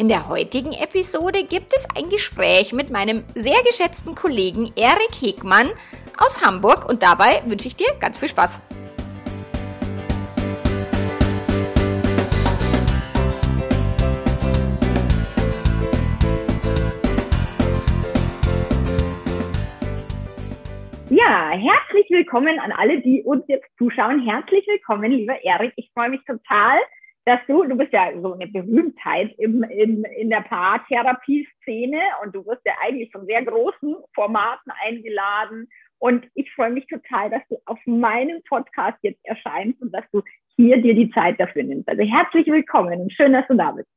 In der heutigen Episode gibt es ein Gespräch mit meinem sehr geschätzten Kollegen Erik Hegmann aus Hamburg und dabei wünsche ich dir ganz viel Spaß. Ja, herzlich willkommen an alle, die uns jetzt zuschauen. Herzlich willkommen, lieber Erik. Ich freue mich total, dass du, du bist ja so eine Berühmtheit im, in, in der Paartherapie-Szene und du wirst ja eigentlich von sehr großen Formaten eingeladen. Und ich freue mich total, dass du auf meinem Podcast jetzt erscheinst und dass du hier dir die Zeit dafür nimmst. Also herzlich willkommen und schön, dass du da bist.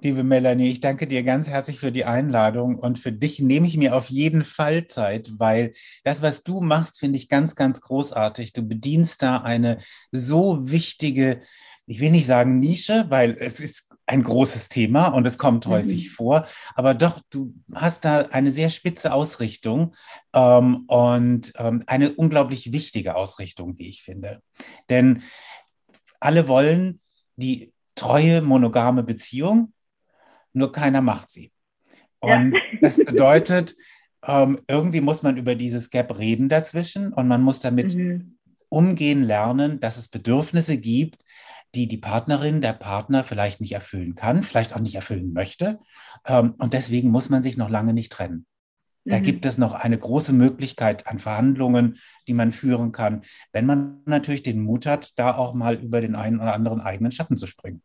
Liebe Melanie, ich danke dir ganz herzlich für die Einladung und für dich nehme ich mir auf jeden Fall Zeit, weil das, was du machst, finde ich ganz, ganz großartig. Du bedienst da eine so wichtige ich will nicht sagen Nische, weil es ist ein großes Thema und es kommt mhm. häufig vor, aber doch, du hast da eine sehr spitze Ausrichtung ähm, und ähm, eine unglaublich wichtige Ausrichtung, wie ich finde. Denn alle wollen die treue monogame Beziehung, nur keiner macht sie. Und ja. das bedeutet, ähm, irgendwie muss man über dieses Gap reden dazwischen und man muss damit mhm. umgehen lernen, dass es Bedürfnisse gibt, die die Partnerin, der Partner vielleicht nicht erfüllen kann, vielleicht auch nicht erfüllen möchte. Ähm, und deswegen muss man sich noch lange nicht trennen. Da mhm. gibt es noch eine große Möglichkeit an Verhandlungen, die man führen kann, wenn man natürlich den Mut hat, da auch mal über den einen oder anderen eigenen Schatten zu springen.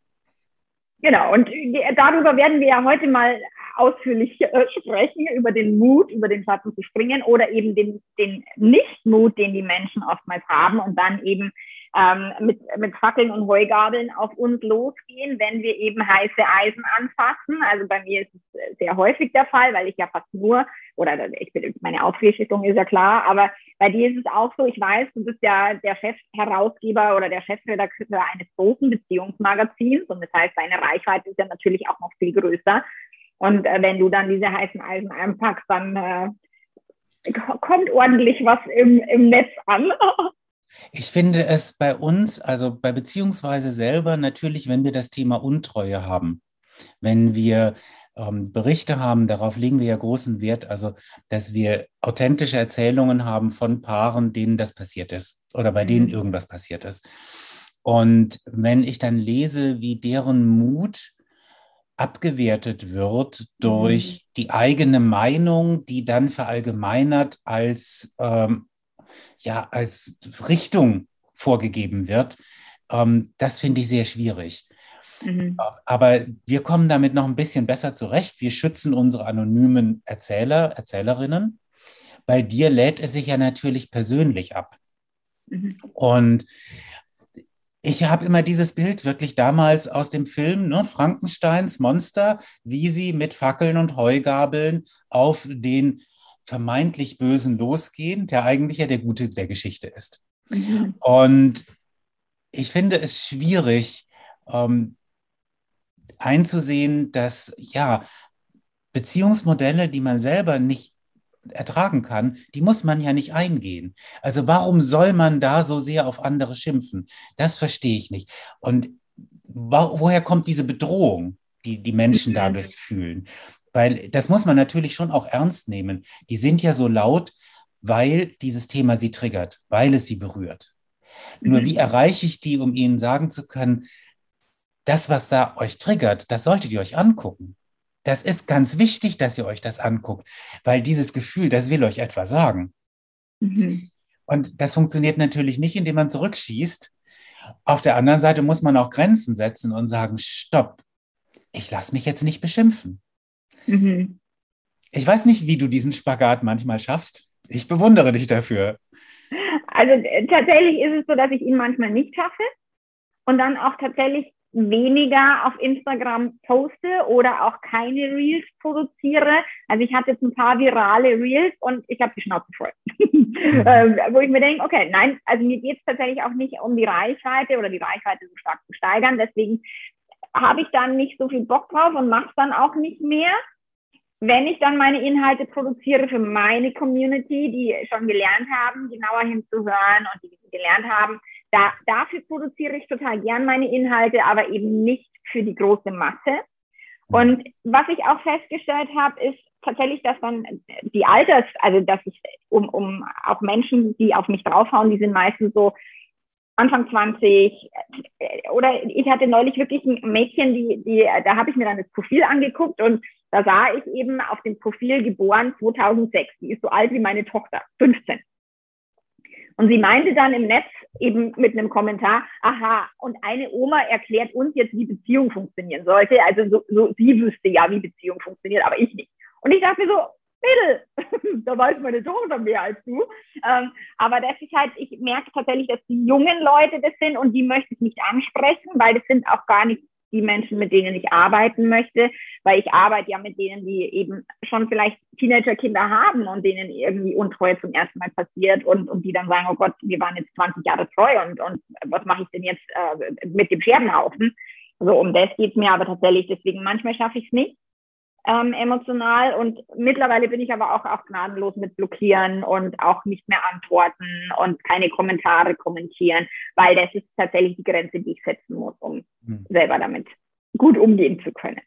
Genau, und darüber werden wir ja heute mal ausführlich äh, sprechen, über den Mut, über den Schatten zu springen oder eben den, den Nichtmut, den die Menschen oftmals haben und dann eben ähm, mit, mit Fackeln und Heugabeln auf uns losgehen, wenn wir eben heiße Eisen anfassen. Also bei mir ist es sehr häufig der Fall, weil ich ja fast nur, oder ich bin, meine Ausrichtung ist ja klar, aber bei dir ist es auch so, ich weiß, du bist ja der Chefherausgeber oder der Chefredakteur eines großen Beziehungsmagazins und das heißt, deine Reichweite ist ja natürlich auch noch viel größer. Und äh, wenn du dann diese heißen Eisen einpackst, dann äh, kommt ordentlich was im, im Netz an. Ich finde es bei uns, also bei Beziehungsweise selber, natürlich, wenn wir das Thema Untreue haben, wenn wir ähm, Berichte haben, darauf legen wir ja großen Wert, also dass wir authentische Erzählungen haben von Paaren, denen das passiert ist oder bei denen mhm. irgendwas passiert ist. Und wenn ich dann lese, wie deren Mut abgewertet wird durch mhm. die eigene Meinung, die dann verallgemeinert als ähm, ja als Richtung vorgegeben wird, ähm, das finde ich sehr schwierig. Mhm. Aber wir kommen damit noch ein bisschen besser zurecht. Wir schützen unsere anonymen Erzähler, Erzählerinnen. Bei dir lädt es sich ja natürlich persönlich ab. Mhm. Und ich habe immer dieses Bild wirklich damals aus dem Film ne, Frankensteins Monster, wie sie mit Fackeln und Heugabeln auf den vermeintlich Bösen losgehen, der eigentlich ja der Gute der Geschichte ist. Mhm. Und ich finde es schwierig ähm, einzusehen, dass ja Beziehungsmodelle, die man selber nicht ertragen kann, die muss man ja nicht eingehen. Also warum soll man da so sehr auf andere schimpfen? Das verstehe ich nicht. Und woher kommt diese Bedrohung, die die Menschen mhm. dadurch fühlen? Weil das muss man natürlich schon auch ernst nehmen. Die sind ja so laut, weil dieses Thema sie triggert, weil es sie berührt. Mhm. Nur wie erreiche ich die, um ihnen sagen zu können, das, was da euch triggert, das solltet ihr euch angucken. Das ist ganz wichtig, dass ihr euch das anguckt, weil dieses Gefühl, das will euch etwas sagen. Mhm. Und das funktioniert natürlich nicht, indem man zurückschießt. Auf der anderen Seite muss man auch Grenzen setzen und sagen, stopp, ich lasse mich jetzt nicht beschimpfen. Mhm. Ich weiß nicht, wie du diesen Spagat manchmal schaffst. Ich bewundere dich dafür. Also äh, tatsächlich ist es so, dass ich ihn manchmal nicht schaffe und dann auch tatsächlich weniger auf Instagram poste oder auch keine Reels produziere. Also ich hatte jetzt ein paar virale Reels und ich habe die Schnauze voll. äh, wo ich mir denke, okay, nein, also mir geht es tatsächlich auch nicht um die Reichweite oder die Reichweite so stark zu steigern. Deswegen habe ich dann nicht so viel Bock drauf und mache es dann auch nicht mehr. Wenn ich dann meine Inhalte produziere für meine Community, die schon gelernt haben, genauer hinzuhören und die gelernt haben, da, dafür produziere ich total gern meine Inhalte, aber eben nicht für die große Masse. Und was ich auch festgestellt habe, ist tatsächlich, dass dann die Alters, also dass ich um, um auch Menschen, die auf mich draufhauen, die sind meistens so Anfang 20 oder ich hatte neulich wirklich ein Mädchen, die, die, da habe ich mir dann das Profil angeguckt und da sah ich eben auf dem Profil geboren 2006. Die ist so alt wie meine Tochter, 15. Und sie meinte dann im Netz eben mit einem Kommentar, aha, und eine Oma erklärt uns jetzt, wie Beziehung funktionieren sollte. Also so, so, sie wüsste ja, wie Beziehung funktioniert, aber ich nicht. Und ich dachte mir so, Mädel, da weiß meine Tochter mehr als du. Ähm, aber das ist halt, ich merke tatsächlich, dass die jungen Leute das sind und die möchte ich nicht ansprechen, weil das sind auch gar nicht die Menschen, mit denen ich arbeiten möchte, weil ich arbeite ja mit denen, die eben schon vielleicht Teenagerkinder haben und denen irgendwie Untreue zum ersten Mal passiert und, und die dann sagen, oh Gott, wir waren jetzt 20 Jahre treu und, und was mache ich denn jetzt äh, mit dem Scherbenhaufen? So, um das geht es mir aber tatsächlich. Deswegen manchmal schaffe ich es nicht ähm, emotional. Und mittlerweile bin ich aber auch, auch gnadenlos mit blockieren und auch nicht mehr antworten und keine Kommentare kommentieren, weil das ist tatsächlich die Grenze, die ich setzen muss, um mhm. selber damit gut umgehen zu können.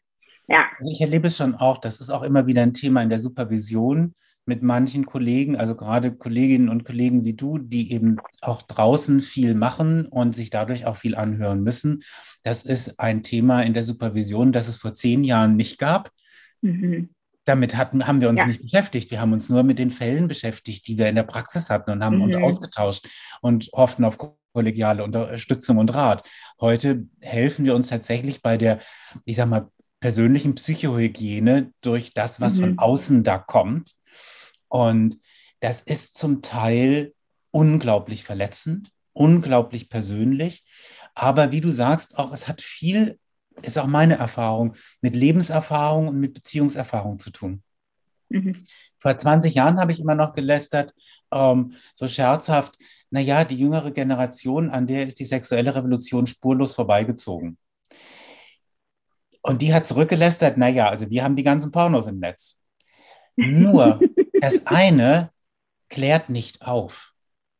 Ja. Also ich erlebe es schon auch, das ist auch immer wieder ein Thema in der Supervision mit manchen Kollegen, also gerade Kolleginnen und Kollegen wie du, die eben auch draußen viel machen und sich dadurch auch viel anhören müssen. Das ist ein Thema in der Supervision, das es vor zehn Jahren nicht gab. Mhm. Damit hatten, haben wir uns ja. nicht beschäftigt. Wir haben uns nur mit den Fällen beschäftigt, die wir in der Praxis hatten und haben mhm. uns ausgetauscht und hofften auf kollegiale Unterstützung und Rat. Heute helfen wir uns tatsächlich bei der, ich sag mal, persönlichen Psychohygiene durch das, was mhm. von außen da kommt. Und das ist zum Teil unglaublich verletzend, unglaublich persönlich. Aber wie du sagst, auch es hat viel ist auch meine Erfahrung, mit Lebenserfahrung und mit Beziehungserfahrung zu tun. Mhm. Vor 20 Jahren habe ich immer noch gelästert, ähm, so scherzhaft, naja, die jüngere Generation, an der ist die sexuelle Revolution spurlos vorbeigezogen. Und die hat zurückgelästert, naja, also wir haben die ganzen Pornos im Netz. Nur das eine klärt nicht auf.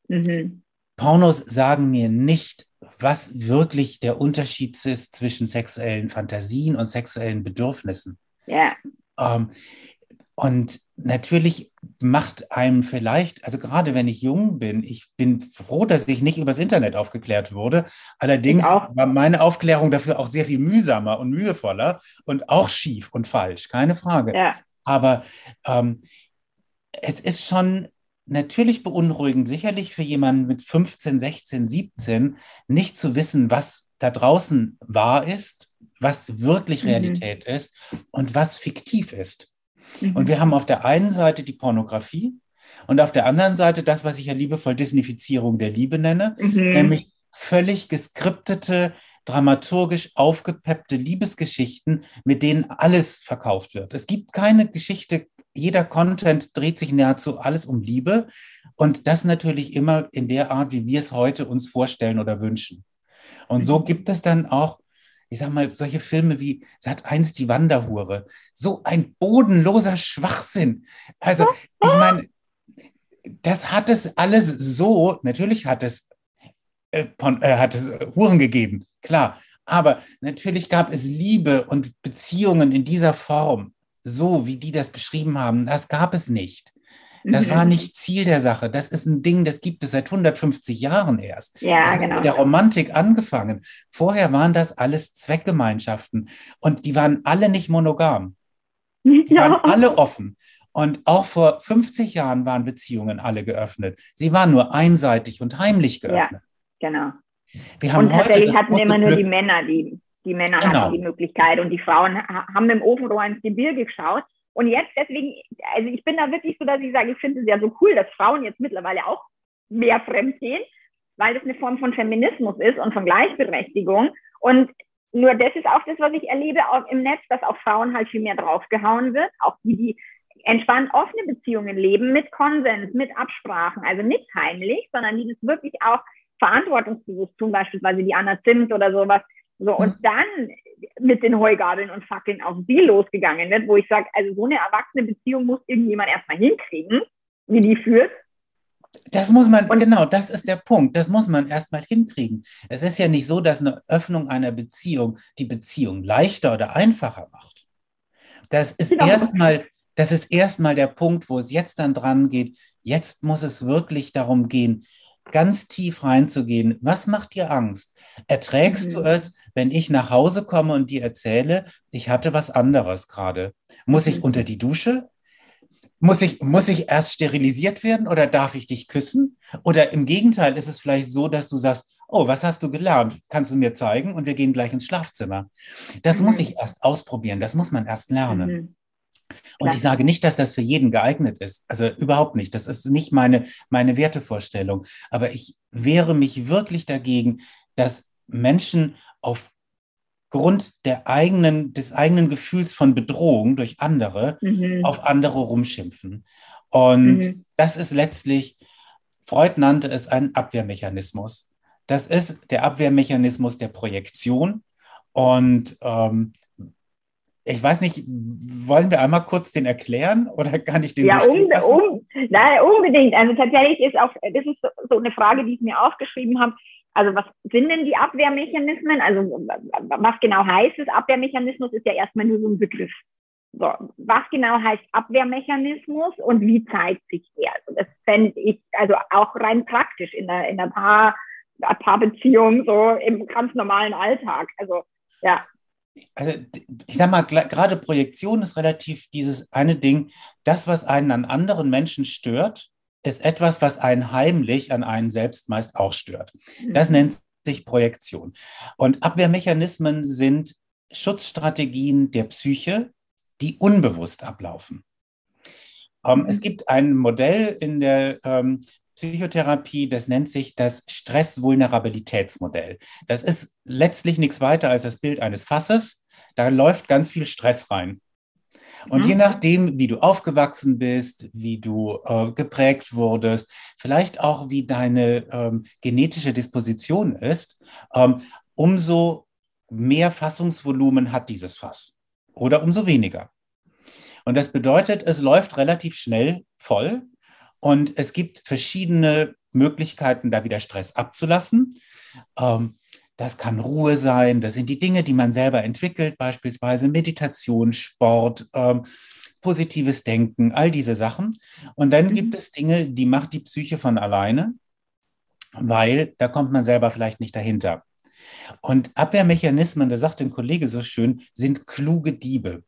Mhm. Pornos sagen mir nicht, was wirklich der Unterschied ist zwischen sexuellen Fantasien und sexuellen Bedürfnissen. Ja. Ähm, und natürlich macht einem vielleicht, also gerade wenn ich jung bin, ich bin froh, dass ich nicht übers Internet aufgeklärt wurde. Allerdings war meine Aufklärung dafür auch sehr viel mühsamer und mühevoller und auch schief und falsch, keine Frage. Ja. Aber ähm, es ist schon natürlich beunruhigend, sicherlich für jemanden mit 15, 16, 17, nicht zu wissen, was da draußen wahr ist, was wirklich mhm. Realität mhm. ist und was fiktiv ist. Mhm. Und wir haben auf der einen Seite die Pornografie und auf der anderen Seite das, was ich ja liebevoll Disneyfizierung der Liebe nenne, mhm. nämlich völlig geskriptete, dramaturgisch aufgepeppte Liebesgeschichten, mit denen alles verkauft wird. Es gibt keine Geschichte, jeder Content dreht sich nahezu alles um Liebe und das natürlich immer in der Art, wie wir es heute uns vorstellen oder wünschen. Und so mhm. gibt es dann auch, ich sag mal, solche Filme wie Sat einst die Wanderhure. So ein bodenloser Schwachsinn. Also, ich meine, das hat es alles so, natürlich hat es, äh, äh, hat es Huren gegeben, klar. Aber natürlich gab es Liebe und Beziehungen in dieser Form so, wie die das beschrieben haben, das gab es nicht. Das war mhm. nicht Ziel der Sache. Das ist ein Ding, das gibt es seit 150 Jahren erst. Ja, genau. Mit der Romantik angefangen. Vorher waren das alles Zweckgemeinschaften und die waren alle nicht monogam. Die ja. waren alle offen. Und auch vor 50 Jahren waren Beziehungen alle geöffnet. Sie waren nur einseitig und heimlich geöffnet. Ja, genau. Wir haben und tatsächlich hatten immer nur die Männer die die Männer genau. hatten die Möglichkeit und die Frauen haben dem Ofenrohr ins Gebirge geschaut. Und jetzt deswegen, also ich bin da wirklich so, dass ich sage, ich finde es ja so cool, dass Frauen jetzt mittlerweile auch mehr fremd gehen, weil das eine Form von Feminismus ist und von Gleichberechtigung. Und nur das ist auch das, was ich erlebe im Netz, dass auf Frauen halt viel mehr draufgehauen wird, auch die, die entspannt offene Beziehungen leben mit Konsens, mit Absprachen, also nicht heimlich, sondern die das wirklich auch verantwortungsbewusst tun, beispielsweise die Anna Zimt oder sowas. So, und dann mit den Heugabeln und Fackeln auf sie losgegangen wird, wo ich sage, also so eine erwachsene Beziehung muss irgendjemand erstmal hinkriegen, wie die führt. Das muss man, und, genau, das ist der Punkt. Das muss man erstmal hinkriegen. Es ist ja nicht so, dass eine Öffnung einer Beziehung die Beziehung leichter oder einfacher macht. Das ist genau. erstmal, das ist erstmal der Punkt, wo es jetzt dann dran geht. Jetzt muss es wirklich darum gehen, ganz tief reinzugehen. Was macht dir Angst? Erträgst mhm. du es, wenn ich nach Hause komme und dir erzähle, ich hatte was anderes gerade? Muss mhm. ich unter die Dusche? Muss ich, muss ich erst sterilisiert werden oder darf ich dich küssen? Oder im Gegenteil ist es vielleicht so, dass du sagst, oh, was hast du gelernt? Kannst du mir zeigen? Und wir gehen gleich ins Schlafzimmer. Das mhm. muss ich erst ausprobieren. Das muss man erst lernen. Mhm. Und ich sage nicht, dass das für jeden geeignet ist. Also überhaupt nicht. Das ist nicht meine, meine Wertevorstellung. Aber ich wehre mich wirklich dagegen, dass Menschen aufgrund der eigenen, des eigenen Gefühls von Bedrohung durch andere mhm. auf andere rumschimpfen. Und mhm. das ist letztlich, Freud nannte es einen Abwehrmechanismus. Das ist der Abwehrmechanismus der Projektion. Und ähm, ich weiß nicht, wollen wir einmal kurz den erklären oder kann ich den ja, so um, um, nein, unbedingt. Also tatsächlich ist auch, das ist so eine Frage, die ich mir aufgeschrieben habe. Also was sind denn die Abwehrmechanismen? Also was genau heißt es? Abwehrmechanismus ist ja erstmal nur so ein Begriff. So, was genau heißt Abwehrmechanismus und wie zeigt sich der? Also das fände ich also auch rein praktisch in der, in der Paar, Paarbeziehung, so im ganz normalen Alltag. Also ja, also ich sag mal, gerade Projektion ist relativ dieses eine Ding, das, was einen an anderen Menschen stört, ist etwas, was einen heimlich an einen selbst meist auch stört. Das mhm. nennt sich Projektion. Und Abwehrmechanismen sind Schutzstrategien der Psyche, die unbewusst ablaufen. Ähm, es mhm. gibt ein Modell in der ähm, Psychotherapie, das nennt sich das Stress-Vulnerabilitätsmodell. Das ist letztlich nichts weiter als das Bild eines Fasses. Da läuft ganz viel Stress rein. Und mhm. je nachdem, wie du aufgewachsen bist, wie du äh, geprägt wurdest, vielleicht auch wie deine ähm, genetische Disposition ist, ähm, umso mehr Fassungsvolumen hat dieses Fass oder umso weniger. Und das bedeutet, es läuft relativ schnell voll und es gibt verschiedene Möglichkeiten, da wieder Stress abzulassen. Ähm, das kann Ruhe sein, das sind die Dinge, die man selber entwickelt, beispielsweise Meditation, Sport, ähm, positives Denken, all diese Sachen. Und dann mhm. gibt es Dinge, die macht die Psyche von alleine, weil da kommt man selber vielleicht nicht dahinter. Und Abwehrmechanismen, da sagt ein Kollege so schön, sind kluge Diebe.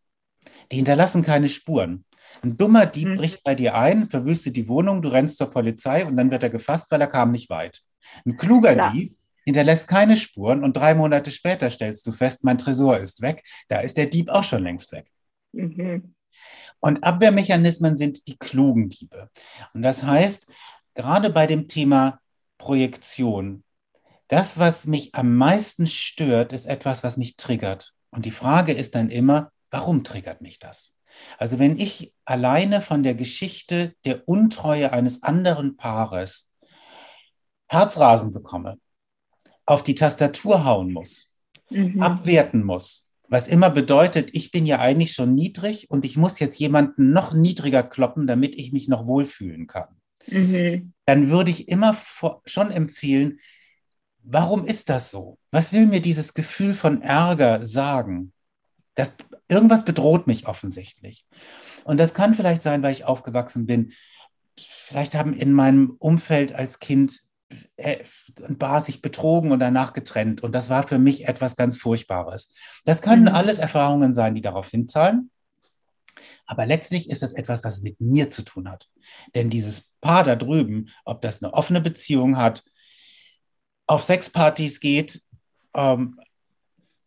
Die hinterlassen keine Spuren. Ein dummer Dieb mhm. bricht bei dir ein, verwüstet die Wohnung, du rennst zur Polizei und dann wird er gefasst, weil er kam nicht weit. Ein kluger Klar. Dieb hinterlässt keine Spuren und drei Monate später stellst du fest, mein Tresor ist weg. Da ist der Dieb auch schon längst weg. Mhm. Und Abwehrmechanismen sind die klugen Diebe. Und das heißt, gerade bei dem Thema Projektion, das, was mich am meisten stört, ist etwas, was mich triggert. Und die Frage ist dann immer, warum triggert mich das? Also wenn ich alleine von der Geschichte der Untreue eines anderen Paares Herzrasen bekomme, auf die Tastatur hauen muss, mhm. abwerten muss, was immer bedeutet, ich bin ja eigentlich schon niedrig und ich muss jetzt jemanden noch niedriger kloppen, damit ich mich noch wohlfühlen kann. Mhm. Dann würde ich immer schon empfehlen, warum ist das so? Was will mir dieses Gefühl von Ärger sagen? Das, irgendwas bedroht mich offensichtlich. Und das kann vielleicht sein, weil ich aufgewachsen bin. Vielleicht haben in meinem Umfeld als Kind äh, ein Paar sich betrogen und danach getrennt. Und das war für mich etwas ganz Furchtbares. Das können mhm. alles Erfahrungen sein, die darauf hinzahlen. Aber letztlich ist es etwas, was mit mir zu tun hat. Denn dieses Paar da drüben, ob das eine offene Beziehung hat, auf Sexpartys geht, ähm,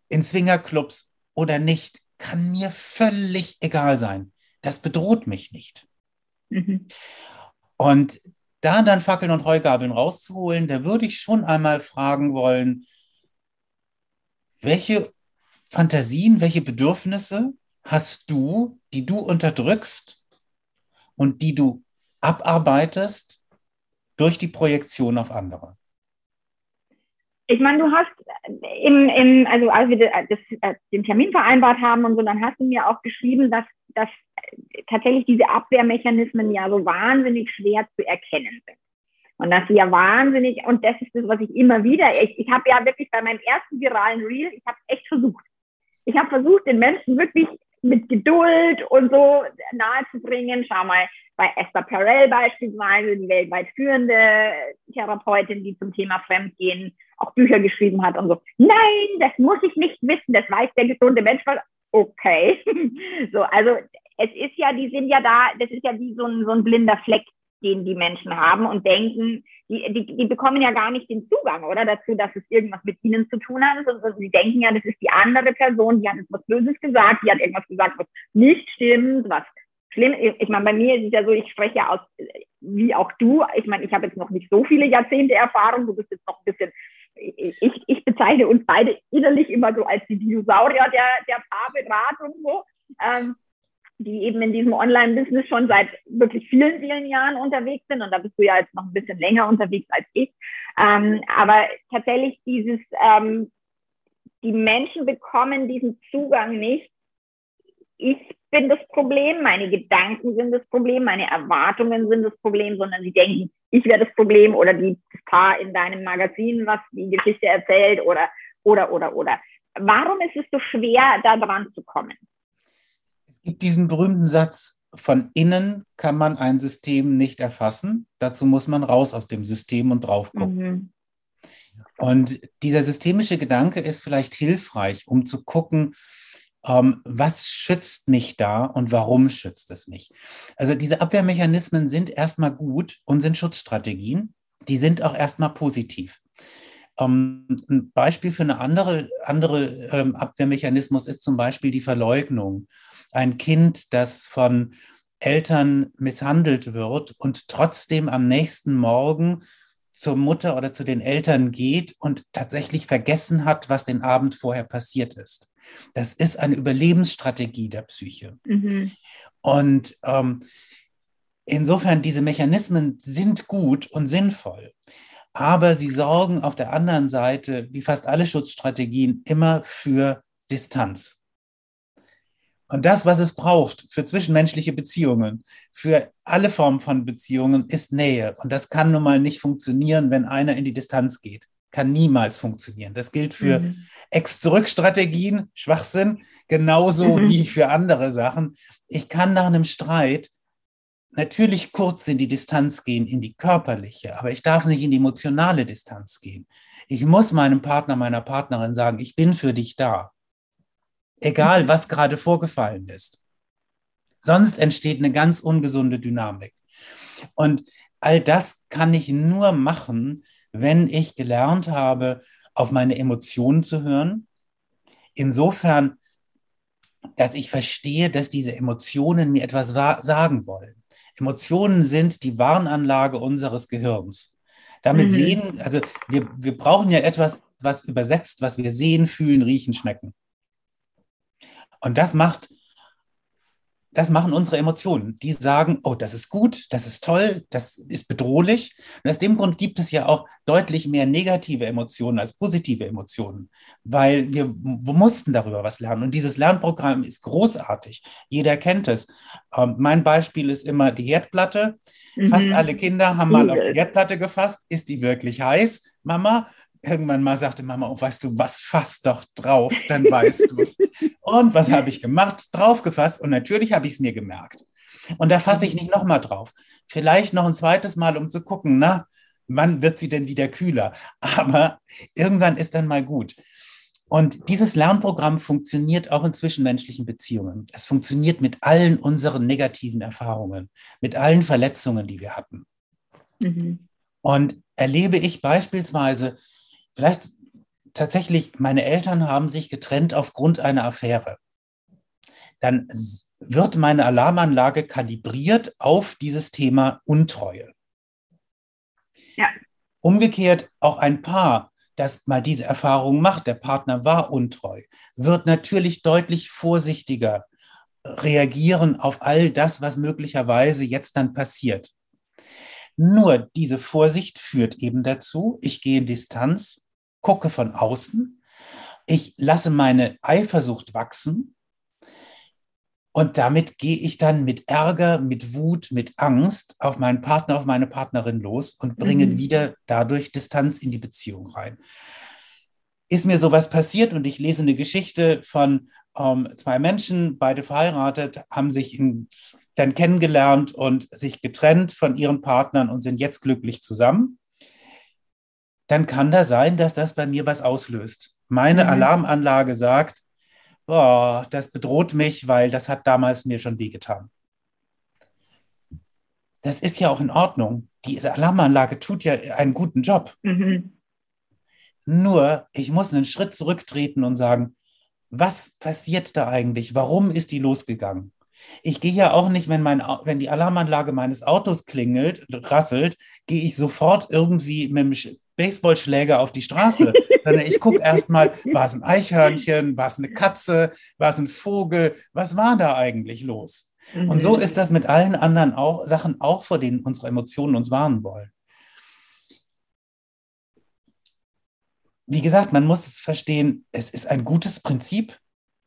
in Swingerclubs oder nicht, kann mir völlig egal sein. Das bedroht mich nicht. Mhm. Und da dann Fackeln und Heugabeln rauszuholen, da würde ich schon einmal fragen wollen, welche Fantasien, welche Bedürfnisse hast du, die du unterdrückst, und die du abarbeitest durch die Projektion auf andere? Ich meine, du hast im, im also als wir das, äh, den Termin vereinbart haben und so, dann hast du mir auch geschrieben, dass, dass tatsächlich diese Abwehrmechanismen ja so wahnsinnig schwer zu erkennen sind. Und dass sie ja wahnsinnig, und das ist das, was ich immer wieder, ich, ich habe ja wirklich bei meinem ersten viralen Reel, ich habe echt versucht. Ich habe versucht, den Menschen wirklich mit Geduld und so nahezubringen. Schau mal, bei Esther Perel beispielsweise, die weltweit führende Therapeutin, die zum Thema Fremdgehen auch Bücher geschrieben hat und so. Nein, das muss ich nicht wissen, das weiß der gesunde Mensch. Okay. so, also es ist ja, die sind ja da, das ist ja wie so ein, so ein blinder Fleck, den die Menschen haben und denken, die, die, die bekommen ja gar nicht den Zugang, oder, dazu, dass es irgendwas mit ihnen zu tun hat, sondern sie denken ja, das ist die andere Person, die hat jetzt was Böses gesagt, die hat irgendwas gesagt, was nicht stimmt, was schlimm ist. Ich meine, bei mir ist es ja so, ich spreche ja aus, wie auch du, ich meine, ich habe jetzt noch nicht so viele Jahrzehnte Erfahrung, du bist jetzt noch ein bisschen ich, ich bezeichne uns beide innerlich immer so als die Dinosaurier der, der Paarberatung so. Ähm, die eben in diesem Online-Business schon seit wirklich vielen, vielen Jahren unterwegs sind. Und da bist du ja jetzt noch ein bisschen länger unterwegs als ich. Ähm, aber tatsächlich dieses, ähm, die Menschen bekommen diesen Zugang nicht. Ich bin das Problem, meine Gedanken sind das Problem, meine Erwartungen sind das Problem, sondern sie denken, ich wäre das Problem oder die, Paar in deinem Magazin, was die Geschichte erzählt oder, oder, oder, oder. Warum ist es so schwer, da dran zu kommen? Gibt diesen berühmten Satz, von innen kann man ein System nicht erfassen. Dazu muss man raus aus dem System und drauf gucken. Mhm. Und dieser systemische Gedanke ist vielleicht hilfreich, um zu gucken, ähm, was schützt mich da und warum schützt es mich. Also diese Abwehrmechanismen sind erstmal gut und sind Schutzstrategien. Die sind auch erstmal positiv. Ähm, ein Beispiel für eine andere, andere ähm, Abwehrmechanismus ist zum Beispiel die Verleugnung ein Kind, das von Eltern misshandelt wird und trotzdem am nächsten Morgen zur Mutter oder zu den Eltern geht und tatsächlich vergessen hat, was den Abend vorher passiert ist. Das ist eine Überlebensstrategie der Psyche. Mhm. Und ähm, insofern, diese Mechanismen sind gut und sinnvoll, aber sie sorgen auf der anderen Seite, wie fast alle Schutzstrategien, immer für Distanz. Und das, was es braucht für zwischenmenschliche Beziehungen, für alle Formen von Beziehungen, ist Nähe. Und das kann nun mal nicht funktionieren, wenn einer in die Distanz geht. Kann niemals funktionieren. Das gilt für mhm. Ex-Zurück-Strategien, Schwachsinn, genauso mhm. wie für andere Sachen. Ich kann nach einem Streit natürlich kurz in die Distanz gehen, in die körperliche, aber ich darf nicht in die emotionale Distanz gehen. Ich muss meinem Partner, meiner Partnerin sagen, ich bin für dich da egal was gerade vorgefallen ist. Sonst entsteht eine ganz ungesunde Dynamik. Und all das kann ich nur machen, wenn ich gelernt habe, auf meine Emotionen zu hören. Insofern, dass ich verstehe, dass diese Emotionen mir etwas sagen wollen. Emotionen sind die Warnanlage unseres Gehirns. Damit mhm. sehen, also wir, wir brauchen ja etwas, was übersetzt, was wir sehen, fühlen, riechen, schmecken. Und das macht, das machen unsere Emotionen. Die sagen, oh, das ist gut, das ist toll, das ist bedrohlich. Und aus dem Grund gibt es ja auch deutlich mehr negative Emotionen als positive Emotionen, weil wir, wir mussten darüber was lernen. Und dieses Lernprogramm ist großartig. Jeder kennt es. Ähm, mein Beispiel ist immer die Herdplatte. Mhm. Fast alle Kinder haben mal auf die Herdplatte gefasst. Ist die wirklich heiß, Mama? Irgendwann mal sagte Mama, oh, weißt du, was fass doch drauf, dann weißt du es. und was habe ich gemacht? Draufgefasst und natürlich habe ich es mir gemerkt. Und da fasse ich nicht nochmal drauf. Vielleicht noch ein zweites Mal, um zu gucken, na, wann wird sie denn wieder kühler? Aber irgendwann ist dann mal gut. Und dieses Lernprogramm funktioniert auch in zwischenmenschlichen Beziehungen. Es funktioniert mit allen unseren negativen Erfahrungen, mit allen Verletzungen, die wir hatten. Mhm. Und erlebe ich beispielsweise vielleicht tatsächlich, meine Eltern haben sich getrennt aufgrund einer Affäre. Dann wird meine Alarmanlage kalibriert auf dieses Thema Untreue. Ja. Umgekehrt auch ein Paar, das mal diese Erfahrung macht, der Partner war untreu, wird natürlich deutlich vorsichtiger reagieren auf all das, was möglicherweise jetzt dann passiert. Nur diese Vorsicht führt eben dazu, ich gehe in Distanz, gucke von außen, ich lasse meine Eifersucht wachsen und damit gehe ich dann mit Ärger, mit Wut, mit Angst auf meinen Partner, auf meine Partnerin los und bringe mhm. wieder dadurch Distanz in die Beziehung rein. Ist mir sowas passiert und ich lese eine Geschichte von ähm, zwei Menschen, beide verheiratet, haben sich in, dann kennengelernt und sich getrennt von ihren Partnern und sind jetzt glücklich zusammen, dann kann da sein, dass das bei mir was auslöst. Meine mhm. Alarmanlage sagt, boah, das bedroht mich, weil das hat damals mir schon wehgetan. Das ist ja auch in Ordnung. Diese Alarmanlage tut ja einen guten Job. Mhm. Nur, ich muss einen Schritt zurücktreten und sagen, was passiert da eigentlich? Warum ist die losgegangen? Ich gehe ja auch nicht, wenn, mein, wenn die Alarmanlage meines Autos klingelt, rasselt, gehe ich sofort irgendwie mit dem Baseballschläger auf die Straße, sondern ich gucke erstmal, war es ein Eichhörnchen, war es eine Katze, war es ein Vogel, was war da eigentlich los? Mhm. Und so mhm. ist das mit allen anderen auch, Sachen auch, vor denen unsere Emotionen uns warnen wollen. Wie gesagt, man muss verstehen, es ist ein gutes Prinzip,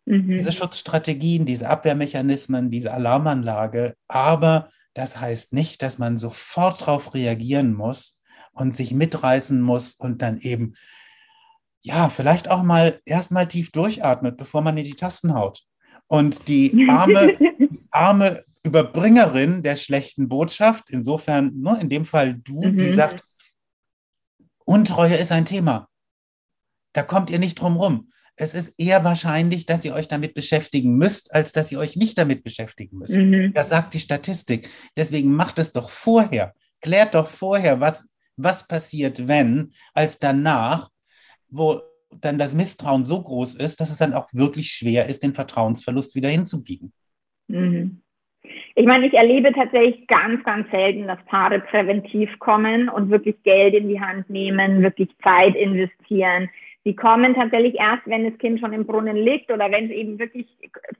mhm. diese Schutzstrategien, diese Abwehrmechanismen, diese Alarmanlage, aber das heißt nicht, dass man sofort darauf reagieren muss, und sich mitreißen muss und dann eben, ja, vielleicht auch mal erstmal tief durchatmet, bevor man in die Tasten haut. Und die arme, arme Überbringerin der schlechten Botschaft, insofern, ne, in dem Fall du, mhm. die sagt, Untreue ist ein Thema. Da kommt ihr nicht drum rum. Es ist eher wahrscheinlich, dass ihr euch damit beschäftigen müsst, als dass ihr euch nicht damit beschäftigen müsst. Mhm. Das sagt die Statistik. Deswegen macht es doch vorher. Klärt doch vorher, was was passiert, wenn, als danach, wo dann das Misstrauen so groß ist, dass es dann auch wirklich schwer ist, den Vertrauensverlust wieder hinzubiegen. Mhm. Ich meine, ich erlebe tatsächlich ganz, ganz selten, dass Paare präventiv kommen und wirklich Geld in die Hand nehmen, wirklich Zeit investieren. Sie kommen tatsächlich erst, wenn das Kind schon im Brunnen liegt oder wenn es eben wirklich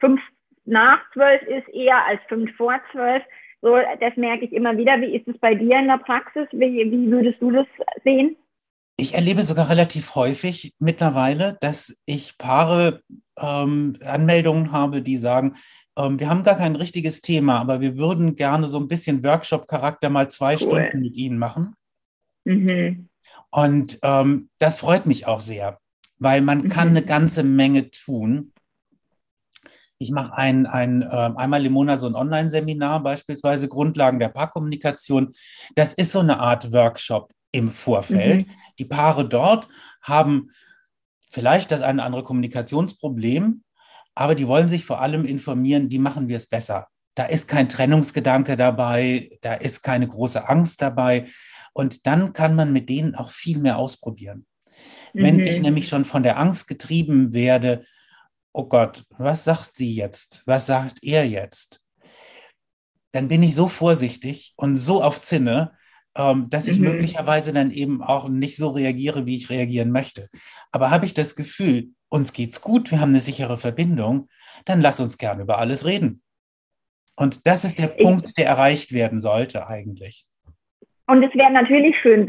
fünf nach zwölf ist, eher als fünf vor zwölf. So, das merke ich immer wieder. Wie ist es bei dir in der Praxis? Wie, wie würdest du das sehen? Ich erlebe sogar relativ häufig mittlerweile, dass ich Paare ähm, Anmeldungen habe, die sagen, ähm, wir haben gar kein richtiges Thema, aber wir würden gerne so ein bisschen Workshop-Charakter mal zwei cool. Stunden mit Ihnen machen. Mhm. Und ähm, das freut mich auch sehr, weil man mhm. kann eine ganze Menge tun. Ich mache ein, ein, äh, einmal im Monat so ein Online-Seminar, beispielsweise Grundlagen der Paarkommunikation. Das ist so eine Art Workshop im Vorfeld. Mhm. Die Paare dort haben vielleicht das eine andere Kommunikationsproblem, aber die wollen sich vor allem informieren, wie machen wir es besser. Da ist kein Trennungsgedanke dabei, da ist keine große Angst dabei. Und dann kann man mit denen auch viel mehr ausprobieren. Mhm. Wenn ich nämlich schon von der Angst getrieben werde, oh Gott, was sagt sie jetzt? Was sagt er jetzt? Dann bin ich so vorsichtig und so auf Zinne, ähm, dass ich mhm. möglicherweise dann eben auch nicht so reagiere, wie ich reagieren möchte. Aber habe ich das Gefühl, uns geht's gut, wir haben eine sichere Verbindung, dann lass uns gern über alles reden. Und das ist der ich, Punkt, der erreicht werden sollte eigentlich. Und es wäre natürlich schön,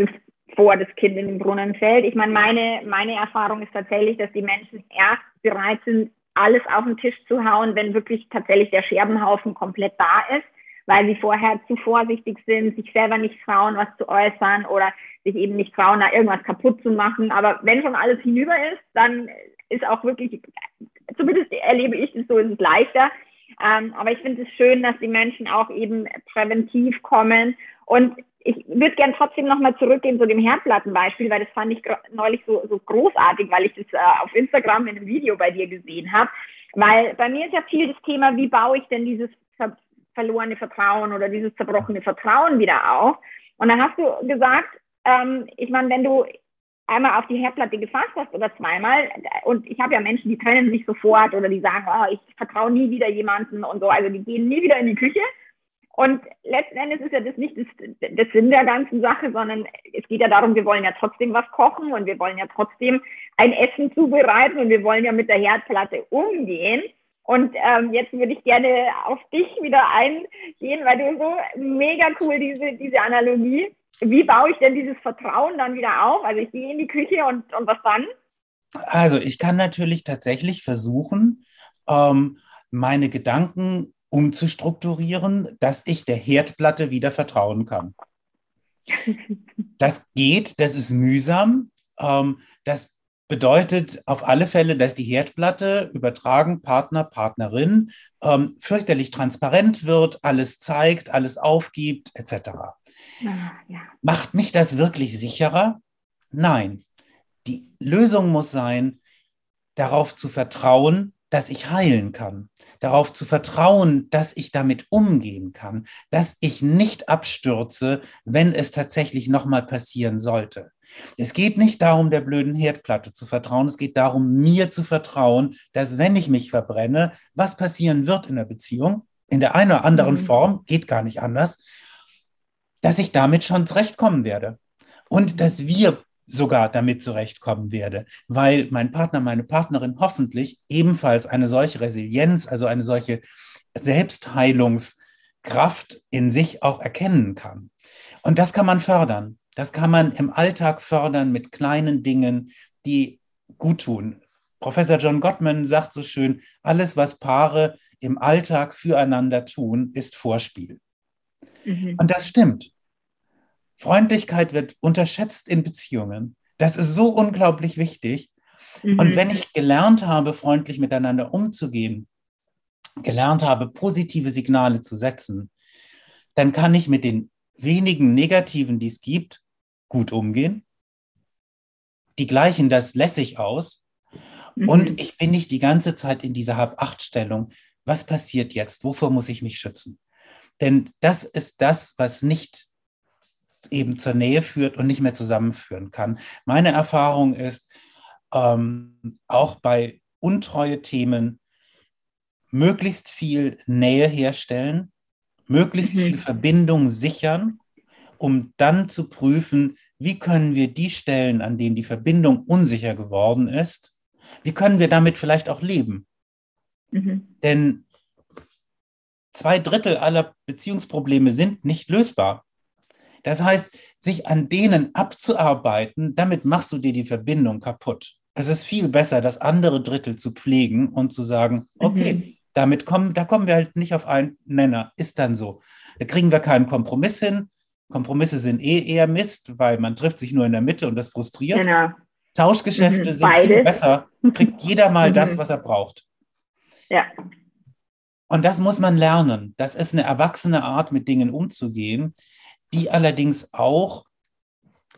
bevor das Kind in den Brunnen fällt. Ich meine, meine, meine Erfahrung ist tatsächlich, dass die Menschen erst bereit sind, alles auf den Tisch zu hauen, wenn wirklich tatsächlich der Scherbenhaufen komplett da ist, weil sie vorher zu vorsichtig sind, sich selber nicht trauen, was zu äußern oder sich eben nicht trauen, da irgendwas kaputt zu machen. Aber wenn schon alles hinüber ist, dann ist auch wirklich, zumindest erlebe ich es so, ist es leichter. Ähm, aber ich finde es schön, dass die Menschen auch eben präventiv kommen. Und ich würde gern trotzdem nochmal zurückgehen zu dem Herdplattenbeispiel, weil das fand ich neulich so, so großartig, weil ich das äh, auf Instagram in einem Video bei dir gesehen habe. Weil bei mir ist ja viel das Thema, wie baue ich denn dieses ver verlorene Vertrauen oder dieses zerbrochene Vertrauen wieder auf? Und dann hast du gesagt, ähm, ich meine, wenn du einmal auf die Herdplatte gefasst hast oder zweimal, und ich habe ja Menschen, die trennen nicht sofort oder die sagen, oh, ich vertraue nie wieder jemanden und so, also die gehen nie wieder in die Küche. Und letzten Endes ist ja das nicht das, das Sinn der ganzen Sache, sondern es geht ja darum, wir wollen ja trotzdem was kochen und wir wollen ja trotzdem ein Essen zubereiten und wir wollen ja mit der Herdplatte umgehen. Und ähm, jetzt würde ich gerne auf dich wieder eingehen, weil du so mega cool diese, diese Analogie. Wie baue ich denn dieses Vertrauen dann wieder auf? Also ich gehe in die Küche und, und was dann? Also ich kann natürlich tatsächlich versuchen, ähm, meine Gedanken umzustrukturieren, dass ich der Herdplatte wieder vertrauen kann. Das geht, das ist mühsam. Ähm, das bedeutet auf alle Fälle, dass die Herdplatte übertragen Partner, Partnerin ähm, fürchterlich transparent wird, alles zeigt, alles aufgibt, etc. Ja, ja. Macht mich das wirklich sicherer? Nein. Die Lösung muss sein, darauf zu vertrauen, dass ich heilen kann, darauf zu vertrauen, dass ich damit umgehen kann, dass ich nicht abstürze, wenn es tatsächlich nochmal passieren sollte. Es geht nicht darum, der blöden Herdplatte zu vertrauen. Es geht darum, mir zu vertrauen, dass wenn ich mich verbrenne, was passieren wird in der Beziehung, in der einen oder anderen mhm. Form, geht gar nicht anders, dass ich damit schon zurechtkommen werde. Und dass wir sogar damit zurechtkommen werde, weil mein Partner, meine Partnerin hoffentlich ebenfalls eine solche Resilienz, also eine solche Selbstheilungskraft in sich auch erkennen kann. Und das kann man fördern. Das kann man im Alltag fördern mit kleinen Dingen, die gut tun. Professor John Gottman sagt so schön, alles, was Paare im Alltag füreinander tun, ist Vorspiel. Mhm. Und das stimmt. Freundlichkeit wird unterschätzt in Beziehungen. Das ist so unglaublich wichtig. Mhm. Und wenn ich gelernt habe, freundlich miteinander umzugehen, gelernt habe, positive Signale zu setzen, dann kann ich mit den wenigen negativen, die es gibt, gut umgehen. Die gleichen das lässig aus. Mhm. Und ich bin nicht die ganze Zeit in dieser Hab-Acht-Stellung. Was passiert jetzt? Wovor muss ich mich schützen? Denn das ist das, was nicht eben zur Nähe führt und nicht mehr zusammenführen kann. Meine Erfahrung ist, ähm, auch bei untreue Themen möglichst viel Nähe herstellen, möglichst mhm. viel Verbindung sichern um dann zu prüfen, wie können wir die Stellen, an denen die Verbindung unsicher geworden ist, wie können wir damit vielleicht auch leben? Mhm. Denn zwei Drittel aller Beziehungsprobleme sind nicht lösbar. Das heißt, sich an denen abzuarbeiten, damit machst du dir die Verbindung kaputt. Es ist viel besser, das andere Drittel zu pflegen und zu sagen, okay, mhm. damit kommen, da kommen wir halt nicht auf einen Nenner, ist dann so. Da kriegen wir keinen Kompromiss hin, Kompromisse sind eh eher Mist, weil man trifft sich nur in der Mitte und das frustriert. Genau. Tauschgeschäfte mhm, sind viel besser. Kriegt jeder mal das, mhm. was er braucht. Ja. Und das muss man lernen. Das ist eine erwachsene Art, mit Dingen umzugehen, die allerdings auch,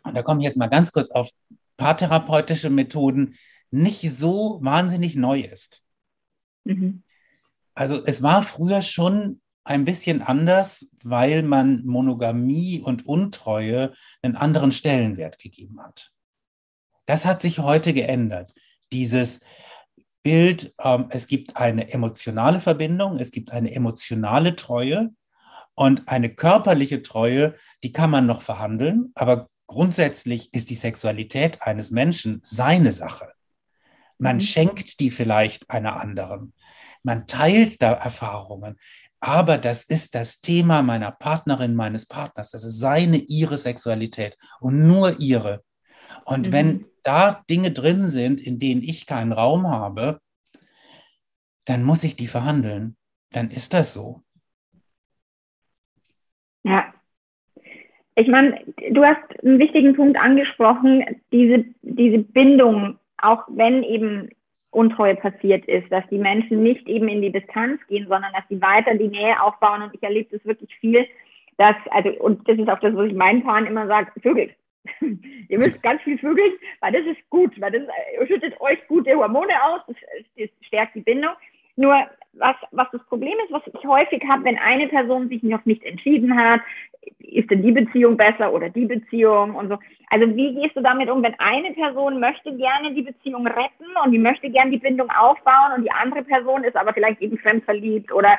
und da komme ich jetzt mal ganz kurz auf paartherapeutische Methoden, nicht so wahnsinnig neu ist. Mhm. Also es war früher schon ein bisschen anders, weil man Monogamie und Untreue einen anderen Stellenwert gegeben hat. Das hat sich heute geändert. Dieses Bild, ähm, es gibt eine emotionale Verbindung, es gibt eine emotionale Treue und eine körperliche Treue, die kann man noch verhandeln, aber grundsätzlich ist die Sexualität eines Menschen seine Sache. Man mhm. schenkt die vielleicht einer anderen. Man teilt da Erfahrungen aber das ist das Thema meiner Partnerin, meines Partners. Das ist seine, ihre Sexualität und nur ihre. Und mhm. wenn da Dinge drin sind, in denen ich keinen Raum habe, dann muss ich die verhandeln. Dann ist das so. Ja. Ich meine, du hast einen wichtigen Punkt angesprochen, diese, diese Bindung, auch wenn eben Untreue passiert ist, dass die Menschen nicht eben in die Distanz gehen, sondern dass sie weiter die Nähe aufbauen. Und ich erlebe das wirklich viel, dass, also, und das ist auch das, was ich meinen Paaren immer sage, vögelt. Ihr müsst ganz viel vögeln, weil das ist gut, weil das schüttet euch gute Hormone aus, das, das stärkt die Bindung. Nur was, was das Problem ist, was ich häufig habe, wenn eine Person sich noch nicht entschieden hat, ist denn die Beziehung besser oder die Beziehung und so. Also wie gehst du damit um, wenn eine Person möchte gerne die Beziehung retten und die möchte gerne die Bindung aufbauen und die andere Person ist aber vielleicht eben fremdverliebt oder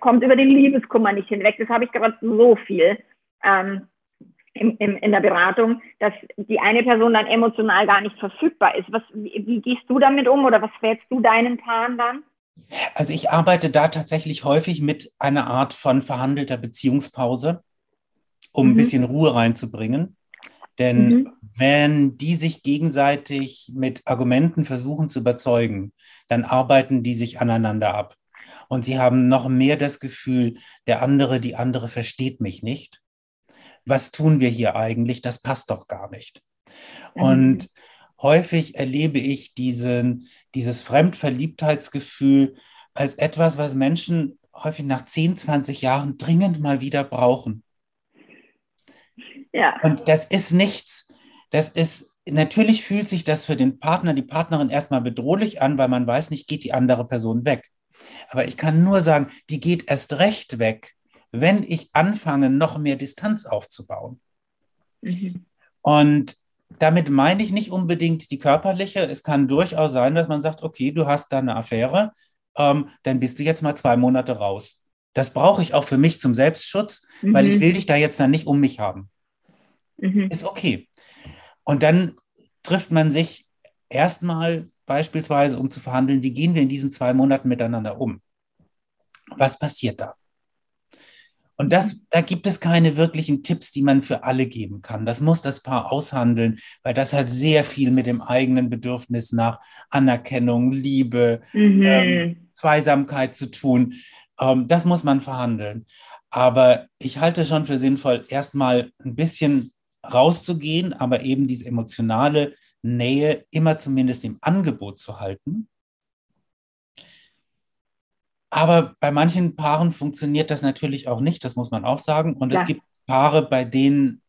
kommt über den Liebeskummer nicht hinweg. Das habe ich gerade so viel ähm, in, in, in der Beratung, dass die eine Person dann emotional gar nicht verfügbar ist. Was, wie, wie gehst du damit um oder was rätst du deinen Paaren dann? Also ich arbeite da tatsächlich häufig mit einer Art von verhandelter Beziehungspause, um mhm. ein bisschen Ruhe reinzubringen. Denn mhm. wenn die sich gegenseitig mit Argumenten versuchen zu überzeugen, dann arbeiten die sich aneinander ab. Und sie haben noch mehr das Gefühl, der andere, die andere versteht mich nicht. Was tun wir hier eigentlich? Das passt doch gar nicht. Mhm. Häufig erlebe ich diesen, dieses Fremdverliebtheitsgefühl als etwas, was Menschen häufig nach 10, 20 Jahren dringend mal wieder brauchen. Ja. Und das ist nichts. Das ist, natürlich fühlt sich das für den Partner, die Partnerin erstmal bedrohlich an, weil man weiß nicht, geht die andere Person weg. Aber ich kann nur sagen, die geht erst recht weg, wenn ich anfange, noch mehr Distanz aufzubauen. Mhm. Und damit meine ich nicht unbedingt die körperliche. Es kann durchaus sein, dass man sagt, okay, du hast da eine Affäre, ähm, dann bist du jetzt mal zwei Monate raus. Das brauche ich auch für mich zum Selbstschutz, mhm. weil ich mhm. will dich da jetzt dann nicht um mich haben. Mhm. Ist okay. Und dann trifft man sich erstmal beispielsweise, um zu verhandeln, wie gehen wir in diesen zwei Monaten miteinander um? Was passiert da? Und das, da gibt es keine wirklichen Tipps, die man für alle geben kann. Das muss das Paar aushandeln, weil das hat sehr viel mit dem eigenen Bedürfnis nach Anerkennung, Liebe, mhm. ähm, Zweisamkeit zu tun. Ähm, das muss man verhandeln. Aber ich halte schon für sinnvoll, erstmal ein bisschen rauszugehen, aber eben diese emotionale Nähe immer zumindest im Angebot zu halten aber bei manchen Paaren funktioniert das natürlich auch nicht, das muss man auch sagen. Und ja. es gibt Paare, bei denen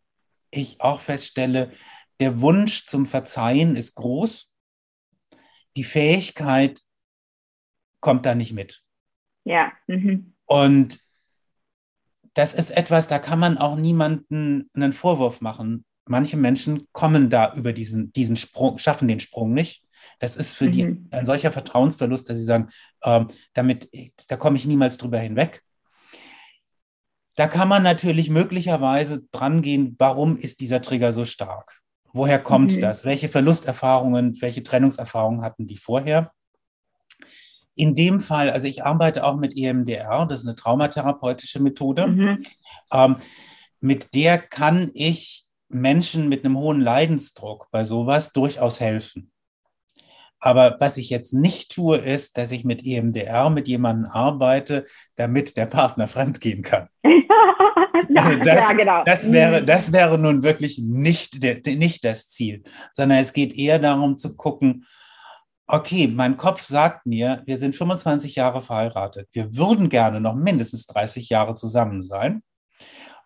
ich auch feststelle, der Wunsch zum Verzeihen ist groß. Die Fähigkeit kommt da nicht mit. Ja. Mhm. Und das ist etwas, da kann man auch niemanden einen Vorwurf machen. Manche Menschen kommen da über diesen, diesen Sprung, schaffen den Sprung nicht. Das ist für mhm. die ein solcher Vertrauensverlust, dass sie sagen, ähm, damit, da komme ich niemals drüber hinweg. Da kann man natürlich möglicherweise dran gehen, warum ist dieser Trigger so stark? Woher kommt mhm. das? Welche Verlusterfahrungen, welche Trennungserfahrungen hatten die vorher? In dem Fall, also ich arbeite auch mit EMDR, das ist eine traumatherapeutische Methode. Mhm. Ähm, mit der kann ich Menschen mit einem hohen Leidensdruck bei sowas durchaus helfen. Aber was ich jetzt nicht tue, ist, dass ich mit EMDR mit jemandem arbeite, damit der Partner fremdgehen kann. ja, das, ja, genau. das, wäre, mhm. das wäre nun wirklich nicht, der, nicht das Ziel, sondern es geht eher darum zu gucken, okay, mein Kopf sagt mir, wir sind 25 Jahre verheiratet. Wir würden gerne noch mindestens 30 Jahre zusammen sein.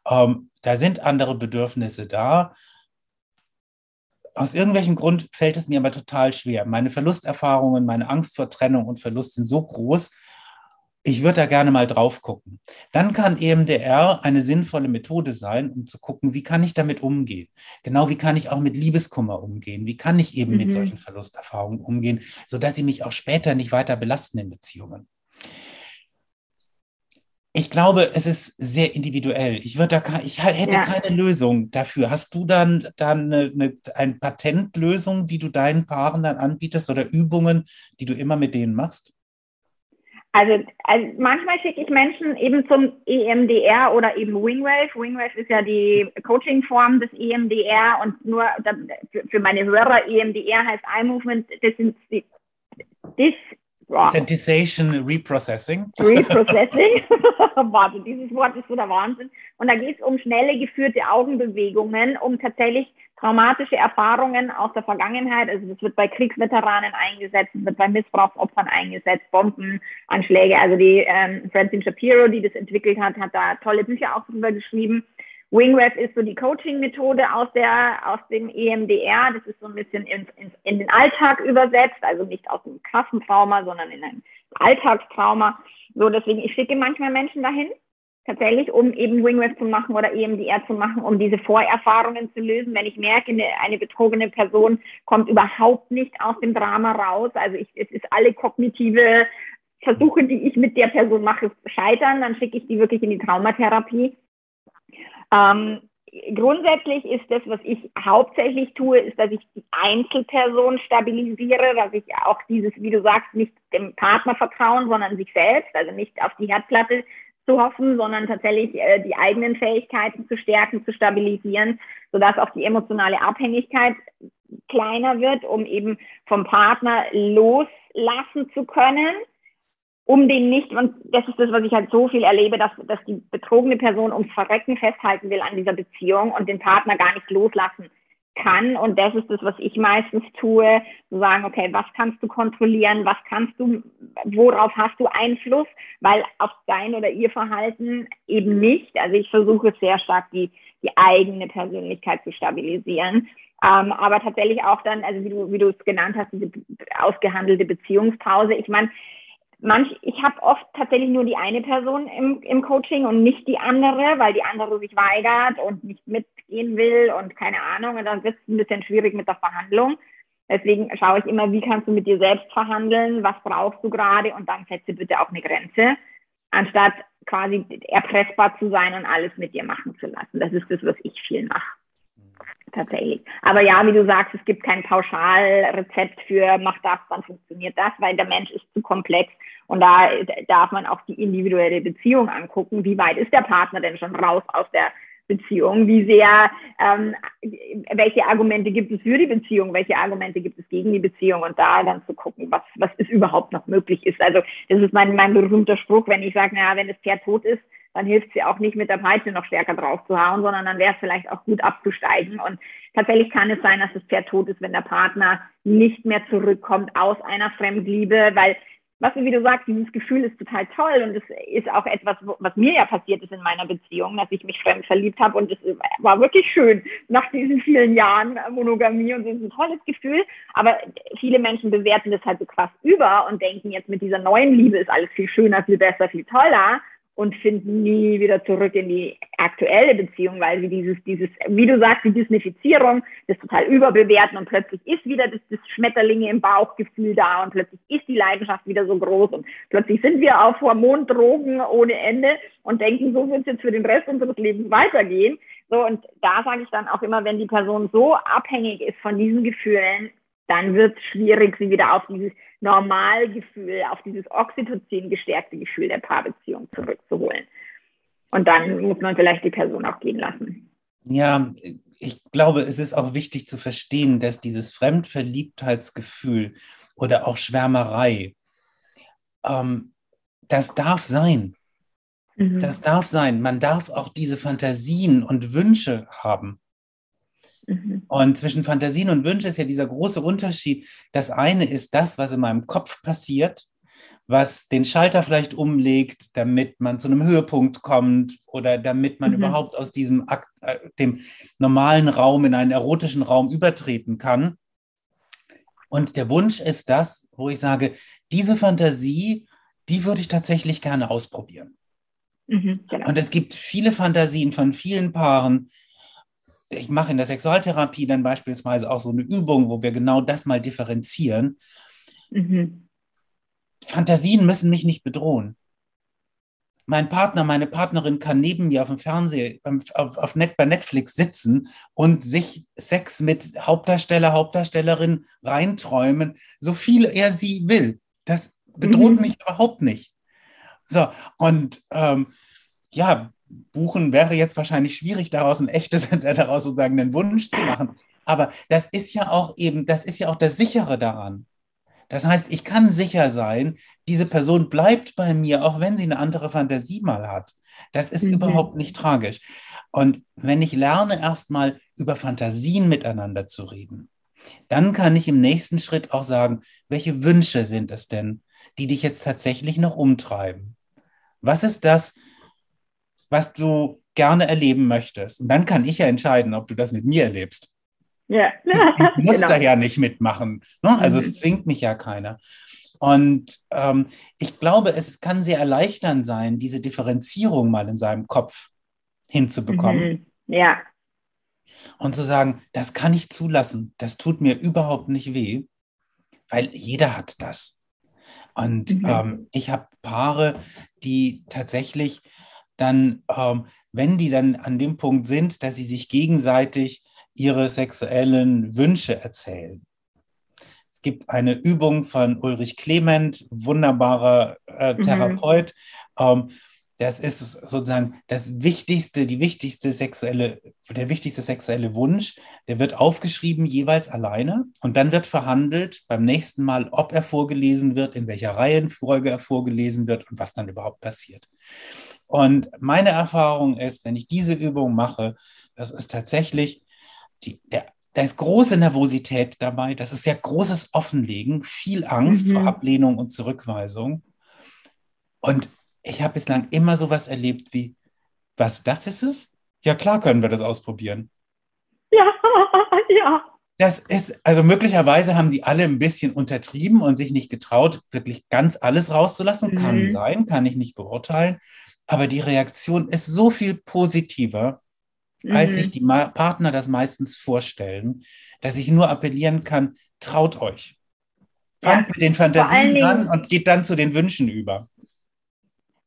Ähm, da sind andere Bedürfnisse da. Aus irgendwelchem Grund fällt es mir aber total schwer. Meine Verlusterfahrungen, meine Angst vor Trennung und Verlust sind so groß, ich würde da gerne mal drauf gucken. Dann kann EMDR eine sinnvolle Methode sein, um zu gucken, wie kann ich damit umgehen? Genau wie kann ich auch mit Liebeskummer umgehen? Wie kann ich eben mhm. mit solchen Verlusterfahrungen umgehen, sodass sie mich auch später nicht weiter belasten in Beziehungen? Ich glaube, es ist sehr individuell. Ich, würde da, ich hätte ja. keine Lösung dafür. Hast du dann, dann eine, eine, eine Patentlösung, die du deinen Paaren dann anbietest oder Übungen, die du immer mit denen machst? Also, also manchmal schicke ich Menschen eben zum EMDR oder eben Wingwave. Wingwave ist ja die Coachingform des EMDR und nur für meine Hörer EMDR heißt Eye Movement. Das das Sensitization Reprocessing. Reprocessing. Warte, dieses Wort ist so der Wahnsinn. Und da geht es um schnelle geführte Augenbewegungen, um tatsächlich traumatische Erfahrungen aus der Vergangenheit. Also das wird bei Kriegsveteranen eingesetzt, wird bei Missbrauchsopfern eingesetzt, Bombenanschläge. Also die ähm, Francine Shapiro, die das entwickelt hat, hat da tolle Bücher auch drüber geschrieben. Wingwave ist so die Coaching-Methode aus der, aus dem EMDR. Das ist so ein bisschen in, in, in den Alltag übersetzt, also nicht aus dem Klassentrauma, sondern in ein Alltagstrauma. So, deswegen, ich schicke manchmal Menschen dahin, tatsächlich, um eben Wingwave zu machen oder EMDR zu machen, um diese Vorerfahrungen zu lösen. Wenn ich merke, eine, eine betrogene Person kommt überhaupt nicht aus dem Drama raus, also ich, es ist alle kognitive Versuche, die ich mit der Person mache, scheitern, dann schicke ich die wirklich in die Traumatherapie ähm, grundsätzlich ist das, was ich hauptsächlich tue, ist, dass ich die Einzelperson stabilisiere, dass ich auch dieses, wie du sagst, nicht dem Partner vertrauen, sondern sich selbst, also nicht auf die Herdplatte zu hoffen, sondern tatsächlich äh, die eigenen Fähigkeiten zu stärken, zu stabilisieren, sodass auch die emotionale Abhängigkeit kleiner wird, um eben vom Partner loslassen zu können um den nicht, und das ist das, was ich halt so viel erlebe, dass, dass die betrogene Person ums Verrecken festhalten will an dieser Beziehung und den Partner gar nicht loslassen kann. Und das ist das, was ich meistens tue, zu sagen, okay, was kannst du kontrollieren, was kannst du, worauf hast du Einfluss, weil auf dein oder ihr Verhalten eben nicht. Also ich versuche sehr stark die, die eigene Persönlichkeit zu stabilisieren. Ähm, aber tatsächlich auch dann, also wie du, wie du es genannt hast, diese ausgehandelte Beziehungspause. Ich meine, manch, ich habe oft tatsächlich nur die eine Person im, im Coaching und nicht die andere, weil die andere sich weigert und nicht mitgehen will und keine Ahnung. Und dann wird es ein bisschen schwierig mit der Verhandlung. Deswegen schaue ich immer, wie kannst du mit dir selbst verhandeln, was brauchst du gerade und dann setze bitte auch eine Grenze, anstatt quasi erpressbar zu sein und alles mit dir machen zu lassen. Das ist das, was ich viel mache. Tatsächlich. Aber ja, wie du sagst, es gibt kein Pauschalrezept für mach das, dann funktioniert das, weil der Mensch ist zu komplex und da darf man auch die individuelle Beziehung angucken. Wie weit ist der Partner denn schon raus aus der Beziehung? Wie sehr, ähm, welche Argumente gibt es für die Beziehung? Welche Argumente gibt es gegen die Beziehung? Und da dann zu gucken, was, was ist überhaupt noch möglich ist. Also, das ist mein, mein berühmter Spruch, wenn ich sage, naja, wenn das Pferd tot ist, dann hilft es ja auch nicht mit der Peitsche noch stärker drauf zu hauen, sondern dann wäre es vielleicht auch gut abzusteigen. Und tatsächlich kann es sein, dass das Pferd tot ist, wenn der Partner nicht mehr zurückkommt aus einer Fremdliebe, weil was, wie du sagst, dieses Gefühl ist total toll und es ist auch etwas, was mir ja passiert ist in meiner Beziehung, dass ich mich fremd verliebt habe und es war wirklich schön nach diesen vielen Jahren Monogamie und es ist ein tolles Gefühl, aber viele Menschen bewerten das halt so krass über und denken jetzt mit dieser neuen Liebe ist alles viel schöner, viel besser, viel toller und finden nie wieder zurück in die aktuelle Beziehung, weil sie dieses, dieses, wie du sagst, die Disneyfizierung, das total überbewerten und plötzlich ist wieder das, das Schmetterlinge im Bauchgefühl da und plötzlich ist die Leidenschaft wieder so groß und plötzlich sind wir auf Hormondrogen ohne Ende und denken, so wird es jetzt für den Rest unseres Lebens weitergehen. So, und da sage ich dann auch immer, wenn die Person so abhängig ist von diesen Gefühlen, dann wird es schwierig, sie wieder auf dieses Normalgefühl, auf dieses Oxytocin gestärkte Gefühl der Paarbeziehung zurückzuholen. Und dann muss man vielleicht die Person auch gehen lassen. Ja, ich glaube, es ist auch wichtig zu verstehen, dass dieses Fremdverliebtheitsgefühl oder auch Schwärmerei, ähm, das darf sein. Mhm. Das darf sein. Man darf auch diese Fantasien und Wünsche haben. Mhm. Und zwischen Fantasien und Wünschen ist ja dieser große Unterschied. Das eine ist das, was in meinem Kopf passiert, was den Schalter vielleicht umlegt, damit man zu einem Höhepunkt kommt oder damit man mhm. überhaupt aus diesem äh, dem normalen Raum in einen erotischen Raum übertreten kann. Und der Wunsch ist das, wo ich sage, diese Fantasie, die würde ich tatsächlich gerne ausprobieren. Mhm, genau. Und es gibt viele Fantasien von vielen Paaren, ich mache in der Sexualtherapie dann beispielsweise auch so eine Übung, wo wir genau das mal differenzieren. Mhm. Fantasien müssen mich nicht bedrohen. Mein Partner, meine Partnerin kann neben mir auf dem Fernseher, auf, auf Net, bei Netflix sitzen und sich Sex mit Hauptdarsteller, Hauptdarstellerin reinträumen, so viel er sie will. Das bedroht mhm. mich überhaupt nicht. So, und ähm, ja, buchen wäre jetzt wahrscheinlich schwierig, daraus ein echtes, daraus sozusagen einen Wunsch zu machen. Aber das ist ja auch eben, das ist ja auch das Sichere daran. Das heißt, ich kann sicher sein, diese Person bleibt bei mir, auch wenn sie eine andere Fantasie mal hat. Das ist mhm. überhaupt nicht tragisch. Und wenn ich lerne, erstmal über Fantasien miteinander zu reden, dann kann ich im nächsten Schritt auch sagen, welche Wünsche sind es denn, die dich jetzt tatsächlich noch umtreiben? Was ist das, was du gerne erleben möchtest. Und dann kann ich ja entscheiden, ob du das mit mir erlebst. Ja. Du musst genau. da ja nicht mitmachen. Ne? Also mhm. es zwingt mich ja keiner. Und ähm, ich glaube, es kann sehr erleichternd sein, diese Differenzierung mal in seinem Kopf hinzubekommen. Mhm. Ja. Und zu sagen, das kann ich zulassen, das tut mir überhaupt nicht weh, weil jeder hat das. Und mhm. ähm, ich habe Paare, die tatsächlich dann, ähm, wenn die dann an dem Punkt sind, dass sie sich gegenseitig ihre sexuellen Wünsche erzählen. Es gibt eine Übung von Ulrich Clement, wunderbarer äh, mhm. Therapeut. Mhm. Ähm, das ist sozusagen das wichtigste, die wichtigste sexuelle, der wichtigste sexuelle Wunsch. Der wird aufgeschrieben jeweils alleine und dann wird verhandelt beim nächsten Mal, ob er vorgelesen wird, in welcher Reihenfolge er vorgelesen wird und was dann überhaupt passiert. Und meine Erfahrung ist, wenn ich diese Übung mache, das ist tatsächlich die, der, da ist große Nervosität dabei, das ist sehr großes Offenlegen, viel Angst mhm. vor Ablehnung und Zurückweisung. Und ich habe bislang immer sowas erlebt wie, was das ist es? Ja, klar können wir das ausprobieren. Ja, ja. Das ist, also möglicherweise haben die alle ein bisschen untertrieben und sich nicht getraut, wirklich ganz alles rauszulassen. Mhm. Kann sein, kann ich nicht beurteilen. Aber die Reaktion ist so viel positiver, mhm. als sich die Ma Partner das meistens vorstellen, dass ich nur appellieren kann, traut euch. Fangt ja. mit den Fantasien an und geht dann zu den Wünschen über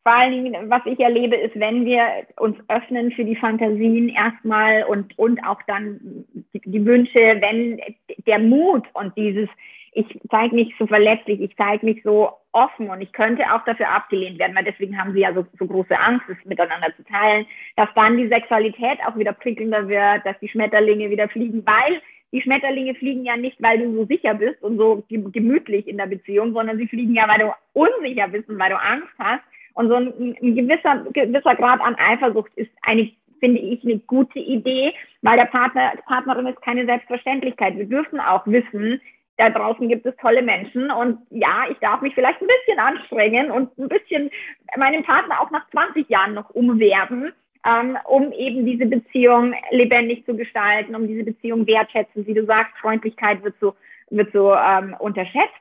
vor allen Dingen, was ich erlebe, ist, wenn wir uns öffnen für die Fantasien erstmal und, und auch dann die, die Wünsche, wenn der Mut und dieses, ich zeige mich so verletzlich, ich zeige mich so offen und ich könnte auch dafür abgelehnt werden, weil deswegen haben sie ja so, so große Angst, es miteinander zu teilen, dass dann die Sexualität auch wieder prickelnder wird, dass die Schmetterlinge wieder fliegen, weil die Schmetterlinge fliegen ja nicht, weil du so sicher bist und so gemütlich in der Beziehung, sondern sie fliegen ja, weil du unsicher bist und weil du Angst hast und so ein, ein gewisser, gewisser Grad an Eifersucht ist eine, finde ich, eine gute Idee, weil der Partner, Partnerin ist keine Selbstverständlichkeit. Wir dürfen auch wissen, da draußen gibt es tolle Menschen und ja, ich darf mich vielleicht ein bisschen anstrengen und ein bisschen meinen Partner auch nach 20 Jahren noch umwerben, ähm, um eben diese Beziehung lebendig zu gestalten, um diese Beziehung wertschätzen. Wie du sagst, Freundlichkeit wird so wird so ähm, unterschätzt.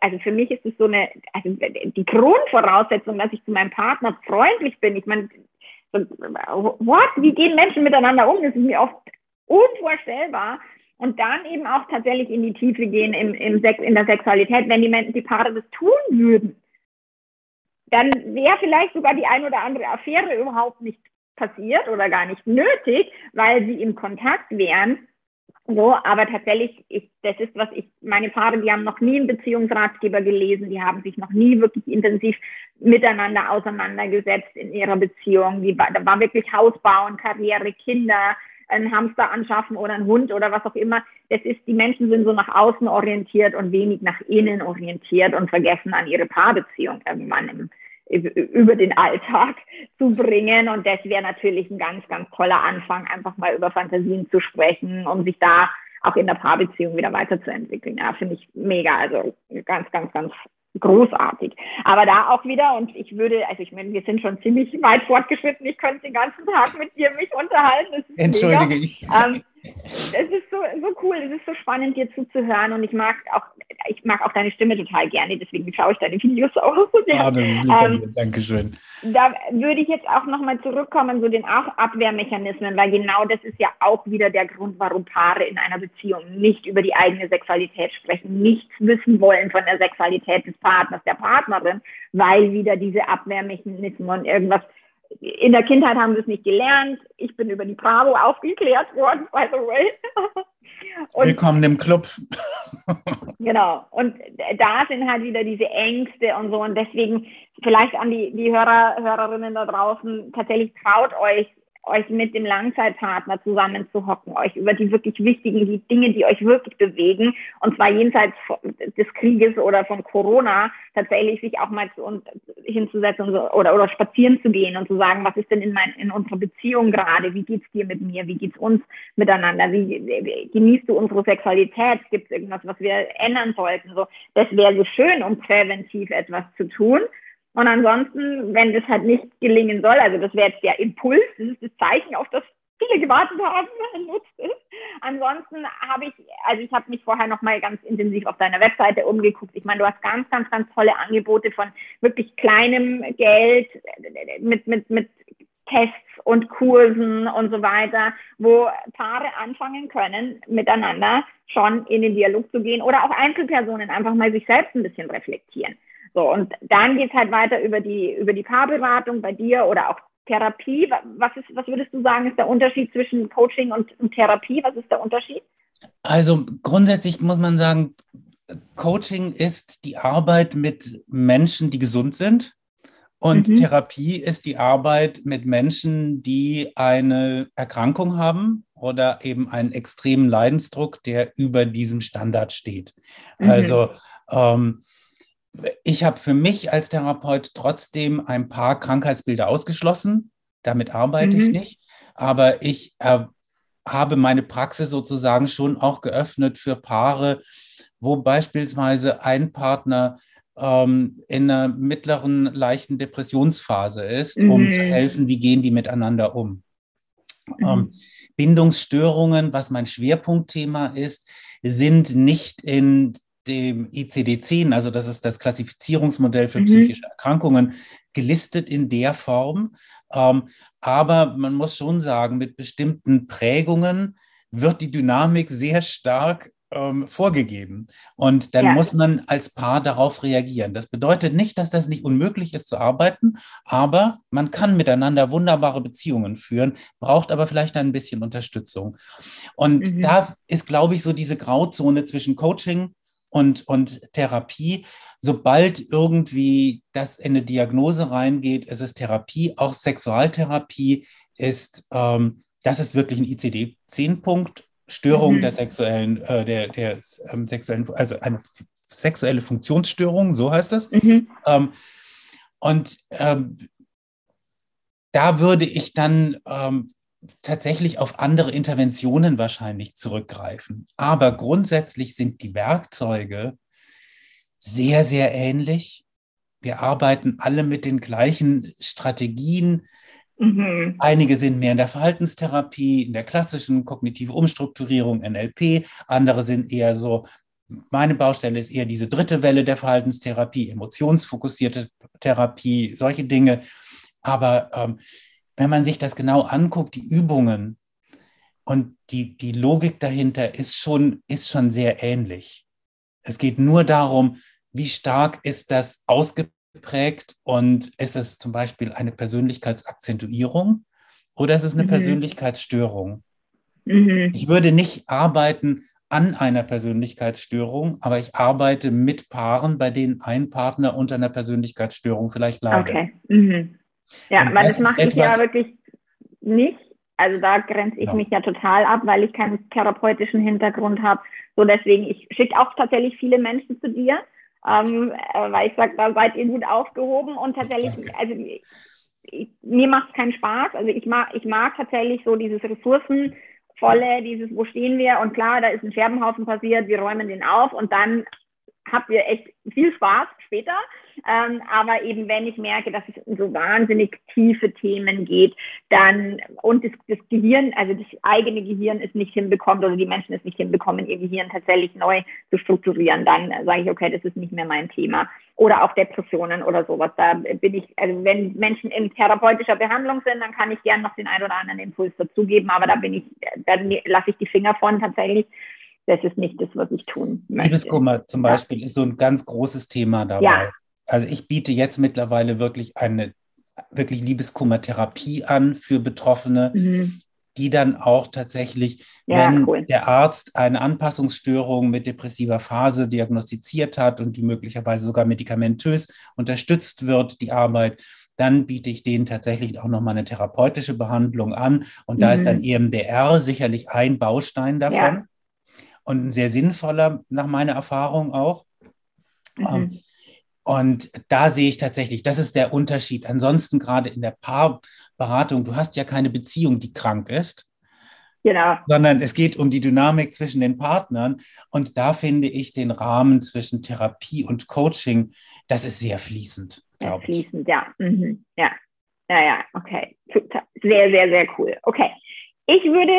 Also für mich ist es so eine, also die Grundvoraussetzung, dass ich zu meinem Partner freundlich bin. Ich meine, so, what? Wie gehen Menschen miteinander um? Das ist mir oft unvorstellbar. Und dann eben auch tatsächlich in die Tiefe gehen im, im Sex, in der Sexualität, wenn die, Menschen, die Paare das tun würden, dann wäre vielleicht sogar die ein oder andere Affäre überhaupt nicht passiert oder gar nicht nötig, weil sie im Kontakt wären so, aber tatsächlich, ich, das ist, was ich, meine Paare, die haben noch nie einen Beziehungsratgeber gelesen, die haben sich noch nie wirklich intensiv miteinander auseinandergesetzt in ihrer Beziehung. Die, da war wirklich Haus bauen, Karriere, Kinder, ein Hamster anschaffen oder ein Hund oder was auch immer. Das ist, die Menschen sind so nach außen orientiert und wenig nach innen orientiert und vergessen an ihre Paarbeziehung irgendwann im, über den Alltag zu bringen. Und das wäre natürlich ein ganz, ganz toller Anfang, einfach mal über Fantasien zu sprechen, um sich da auch in der Paarbeziehung wieder weiterzuentwickeln. Ja, finde ich mega. Also ganz, ganz, ganz großartig. Aber da auch wieder, und ich würde, also ich meine, wir sind schon ziemlich weit fortgeschritten, ich könnte den ganzen Tag mit dir mich unterhalten. Entschuldige ich. Ähm, es ist so, so cool, es ist so spannend, dir zuzuhören und ich mag auch, ich mag auch deine Stimme total gerne, deswegen schaue ich deine Videos auch gerne. Ah, das ist lieb ähm, Dankeschön. Da würde ich jetzt auch nochmal zurückkommen zu den Abwehrmechanismen, weil genau das ist ja auch wieder der Grund, warum Paare in einer Beziehung nicht über die eigene Sexualität sprechen, nichts wissen wollen von der Sexualität des Partners, der Partnerin, weil wieder diese Abwehrmechanismen irgendwas in der Kindheit haben wir es nicht gelernt. Ich bin über die Bravo aufgeklärt worden, by the way. Und, Willkommen im Club. genau. Und da sind halt wieder diese Ängste und so. Und deswegen vielleicht an die, die Hörer, Hörerinnen da draußen, tatsächlich traut euch, euch mit dem Langzeitpartner zusammenzuhocken, euch über die wirklich wichtigen die Dinge, die euch wirklich bewegen, und zwar jenseits des Krieges oder von Corona, tatsächlich sich auch mal zu uns hinzusetzen oder, oder spazieren zu gehen und zu sagen, was ist denn in, mein, in unserer Beziehung gerade? Wie geht's dir mit mir? Wie geht's uns miteinander? Wie, wie genießt du unsere Sexualität? Gibt es irgendwas, was wir ändern sollten? So, das wäre so schön, um präventiv etwas zu tun. Und ansonsten, wenn das halt nicht gelingen soll, also das wäre jetzt der Impuls, das ist das Zeichen, auf das viele gewartet haben, nutzt es. Ansonsten habe ich, also ich habe mich vorher nochmal ganz intensiv auf deiner Webseite umgeguckt. Ich meine, du hast ganz, ganz, ganz tolle Angebote von wirklich kleinem Geld mit, mit, mit Tests und Kursen und so weiter, wo Paare anfangen können, miteinander schon in den Dialog zu gehen oder auch Einzelpersonen einfach mal sich selbst ein bisschen reflektieren. So, und dann geht's halt weiter über die, über die Paarberatung bei dir oder auch Therapie. Was, ist, was würdest du sagen, ist der Unterschied zwischen Coaching und, und Therapie? Was ist der Unterschied? Also grundsätzlich muss man sagen, Coaching ist die Arbeit mit Menschen, die gesund sind. Und mhm. Therapie ist die Arbeit mit Menschen, die eine Erkrankung haben oder eben einen extremen Leidensdruck, der über diesem Standard steht. Mhm. Also ähm, ich habe für mich als Therapeut trotzdem ein paar Krankheitsbilder ausgeschlossen. Damit arbeite mhm. ich nicht. Aber ich äh, habe meine Praxis sozusagen schon auch geöffnet für Paare, wo beispielsweise ein Partner ähm, in einer mittleren, leichten Depressionsphase ist, mhm. um zu helfen, wie gehen die miteinander um. Mhm. Ähm, Bindungsstörungen, was mein Schwerpunktthema ist, sind nicht in dem ICD-10, also das ist das Klassifizierungsmodell für mhm. psychische Erkrankungen, gelistet in der Form. Ähm, aber man muss schon sagen, mit bestimmten Prägungen wird die Dynamik sehr stark ähm, vorgegeben. Und dann ja. muss man als Paar darauf reagieren. Das bedeutet nicht, dass das nicht unmöglich ist zu arbeiten, aber man kann miteinander wunderbare Beziehungen führen, braucht aber vielleicht ein bisschen Unterstützung. Und mhm. da ist, glaube ich, so diese Grauzone zwischen Coaching und, und Therapie. Sobald irgendwie das in eine Diagnose reingeht, ist es Therapie, auch Sexualtherapie ist, ähm, das ist wirklich ein ICD-10-Punkt Störung mhm. der sexuellen, äh, der, der ähm, sexuellen, also eine sexuelle Funktionsstörung, so heißt das. Mhm. Ähm, und ähm, da würde ich dann ähm, tatsächlich auf andere Interventionen wahrscheinlich zurückgreifen. Aber grundsätzlich sind die Werkzeuge sehr, sehr ähnlich. Wir arbeiten alle mit den gleichen Strategien, Mhm. Einige sind mehr in der Verhaltenstherapie, in der klassischen kognitive Umstrukturierung, NLP. Andere sind eher so, meine Baustelle ist eher diese dritte Welle der Verhaltenstherapie, emotionsfokussierte Therapie, solche Dinge. Aber ähm, wenn man sich das genau anguckt, die Übungen und die, die Logik dahinter ist schon, ist schon sehr ähnlich. Es geht nur darum, wie stark ist das ausgeprägt geprägt und ist es zum Beispiel eine Persönlichkeitsakzentuierung oder ist es eine mhm. Persönlichkeitsstörung? Mhm. Ich würde nicht arbeiten an einer Persönlichkeitsstörung, aber ich arbeite mit Paaren, bei denen ein Partner unter einer Persönlichkeitsstörung vielleicht leidet. Okay. Mhm. Ja, und weil das, das mache ich ja wirklich nicht. Also da grenze ich ja. mich ja total ab, weil ich keinen therapeutischen Hintergrund habe. So deswegen, ich schicke auch tatsächlich viele Menschen zu dir, ähm, äh, weil ich sage, da seid ihr gut aufgehoben und tatsächlich, Danke. also ich, mir macht es keinen Spaß. Also ich mag, ich mag tatsächlich so dieses Ressourcenvolle, dieses, wo stehen wir? Und klar, da ist ein Scherbenhaufen passiert, wir räumen den auf und dann habt ihr echt viel Spaß später. Ähm, aber eben, wenn ich merke, dass es in so wahnsinnig tiefe Themen geht, dann und das, das Gehirn, also das eigene Gehirn es nicht hinbekommt oder die Menschen es nicht hinbekommen, ihr Gehirn tatsächlich neu zu strukturieren, dann sage ich, okay, das ist nicht mehr mein Thema. Oder auch Depressionen oder sowas. Da bin ich, also wenn Menschen in therapeutischer Behandlung sind, dann kann ich gern noch den einen oder anderen Impuls dazugeben, aber da bin ich, da lasse ich die Finger von tatsächlich das ist nicht das, was ich tun möchte. Liebeskummer zum Beispiel ja. ist so ein ganz großes Thema dabei. Ja. Also ich biete jetzt mittlerweile wirklich eine wirklich Liebeskummertherapie an für Betroffene, mhm. die dann auch tatsächlich, ja, wenn cool. der Arzt eine Anpassungsstörung mit depressiver Phase diagnostiziert hat und die möglicherweise sogar medikamentös unterstützt wird, die Arbeit, dann biete ich denen tatsächlich auch nochmal eine therapeutische Behandlung an. Und da mhm. ist dann EMDR sicherlich ein Baustein davon. Ja. Und ein sehr sinnvoller, nach meiner Erfahrung auch. Mhm. Und da sehe ich tatsächlich, das ist der Unterschied. Ansonsten gerade in der Paarberatung, du hast ja keine Beziehung, die krank ist. Genau. Sondern es geht um die Dynamik zwischen den Partnern. Und da finde ich den Rahmen zwischen Therapie und Coaching, das ist sehr fließend. Sehr fließend, ja. Mhm. Ja. Ja, ja, okay. Sehr, sehr, sehr cool. Okay. Ich würde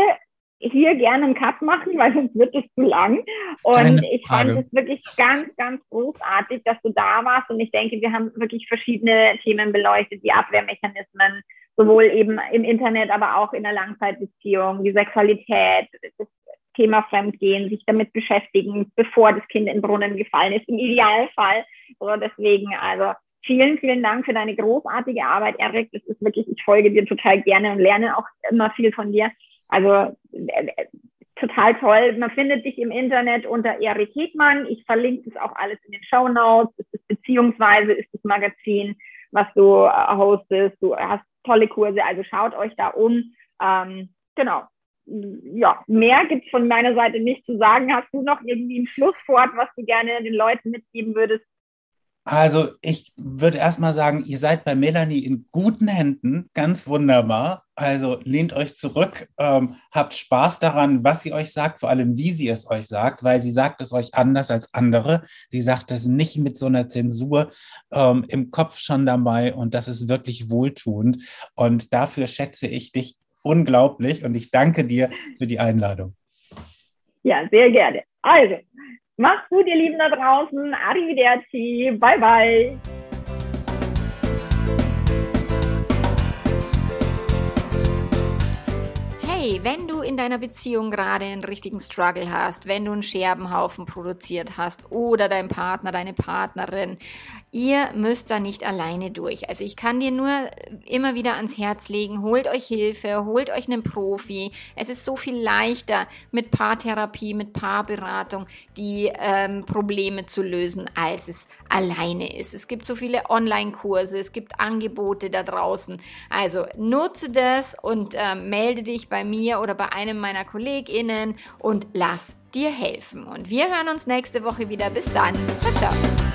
hier gerne einen Cut machen, weil sonst wird es zu lang. Und ich fand es wirklich ganz, ganz großartig, dass du da warst. Und ich denke, wir haben wirklich verschiedene Themen beleuchtet, die Abwehrmechanismen, sowohl eben im Internet, aber auch in der Langzeitbeziehung, die Sexualität, das Thema Fremdgehen, sich damit beschäftigen, bevor das Kind in den Brunnen gefallen ist, im Idealfall. So deswegen, also Vielen, vielen Dank für deine großartige Arbeit, Erik. Das ist wirklich, ich folge dir total gerne und lerne auch immer viel von dir. Also äh, total toll. Man findet dich im Internet unter Erik Hegmann. Ich verlinke das auch alles in den Show Notes. Es beziehungsweise ist das Magazin, was du äh, hostest. Du hast tolle Kurse, also schaut euch da um. Ähm, genau. Ja, mehr gibt's von meiner Seite nicht zu sagen. Hast du noch irgendwie ein Schlusswort, was du gerne den Leuten mitgeben würdest? Also ich würde erstmal sagen, ihr seid bei Melanie in guten Händen, ganz wunderbar. Also lehnt euch zurück, ähm, habt Spaß daran, was sie euch sagt, vor allem wie sie es euch sagt, weil sie sagt es euch anders als andere. Sie sagt es nicht mit so einer Zensur ähm, im Kopf schon dabei und das ist wirklich wohltuend. Und dafür schätze ich dich unglaublich und ich danke dir für die Einladung. Ja, sehr gerne. Also, Macht's gut, ihr Lieben da draußen. Arrivederci. Bye, bye. Hey, wenn du in deiner Beziehung gerade einen richtigen Struggle hast, wenn du einen Scherbenhaufen produziert hast oder dein Partner, deine Partnerin, ihr müsst da nicht alleine durch. Also ich kann dir nur immer wieder ans Herz legen, holt euch Hilfe, holt euch einen Profi. Es ist so viel leichter mit Paartherapie, mit Paarberatung die ähm, Probleme zu lösen, als es alleine ist. Es gibt so viele Online-Kurse, es gibt Angebote da draußen. Also nutze das und äh, melde dich bei mir mir oder bei einem meiner KollegInnen und lass dir helfen. Und wir hören uns nächste Woche wieder. Bis dann. Ciao, ciao.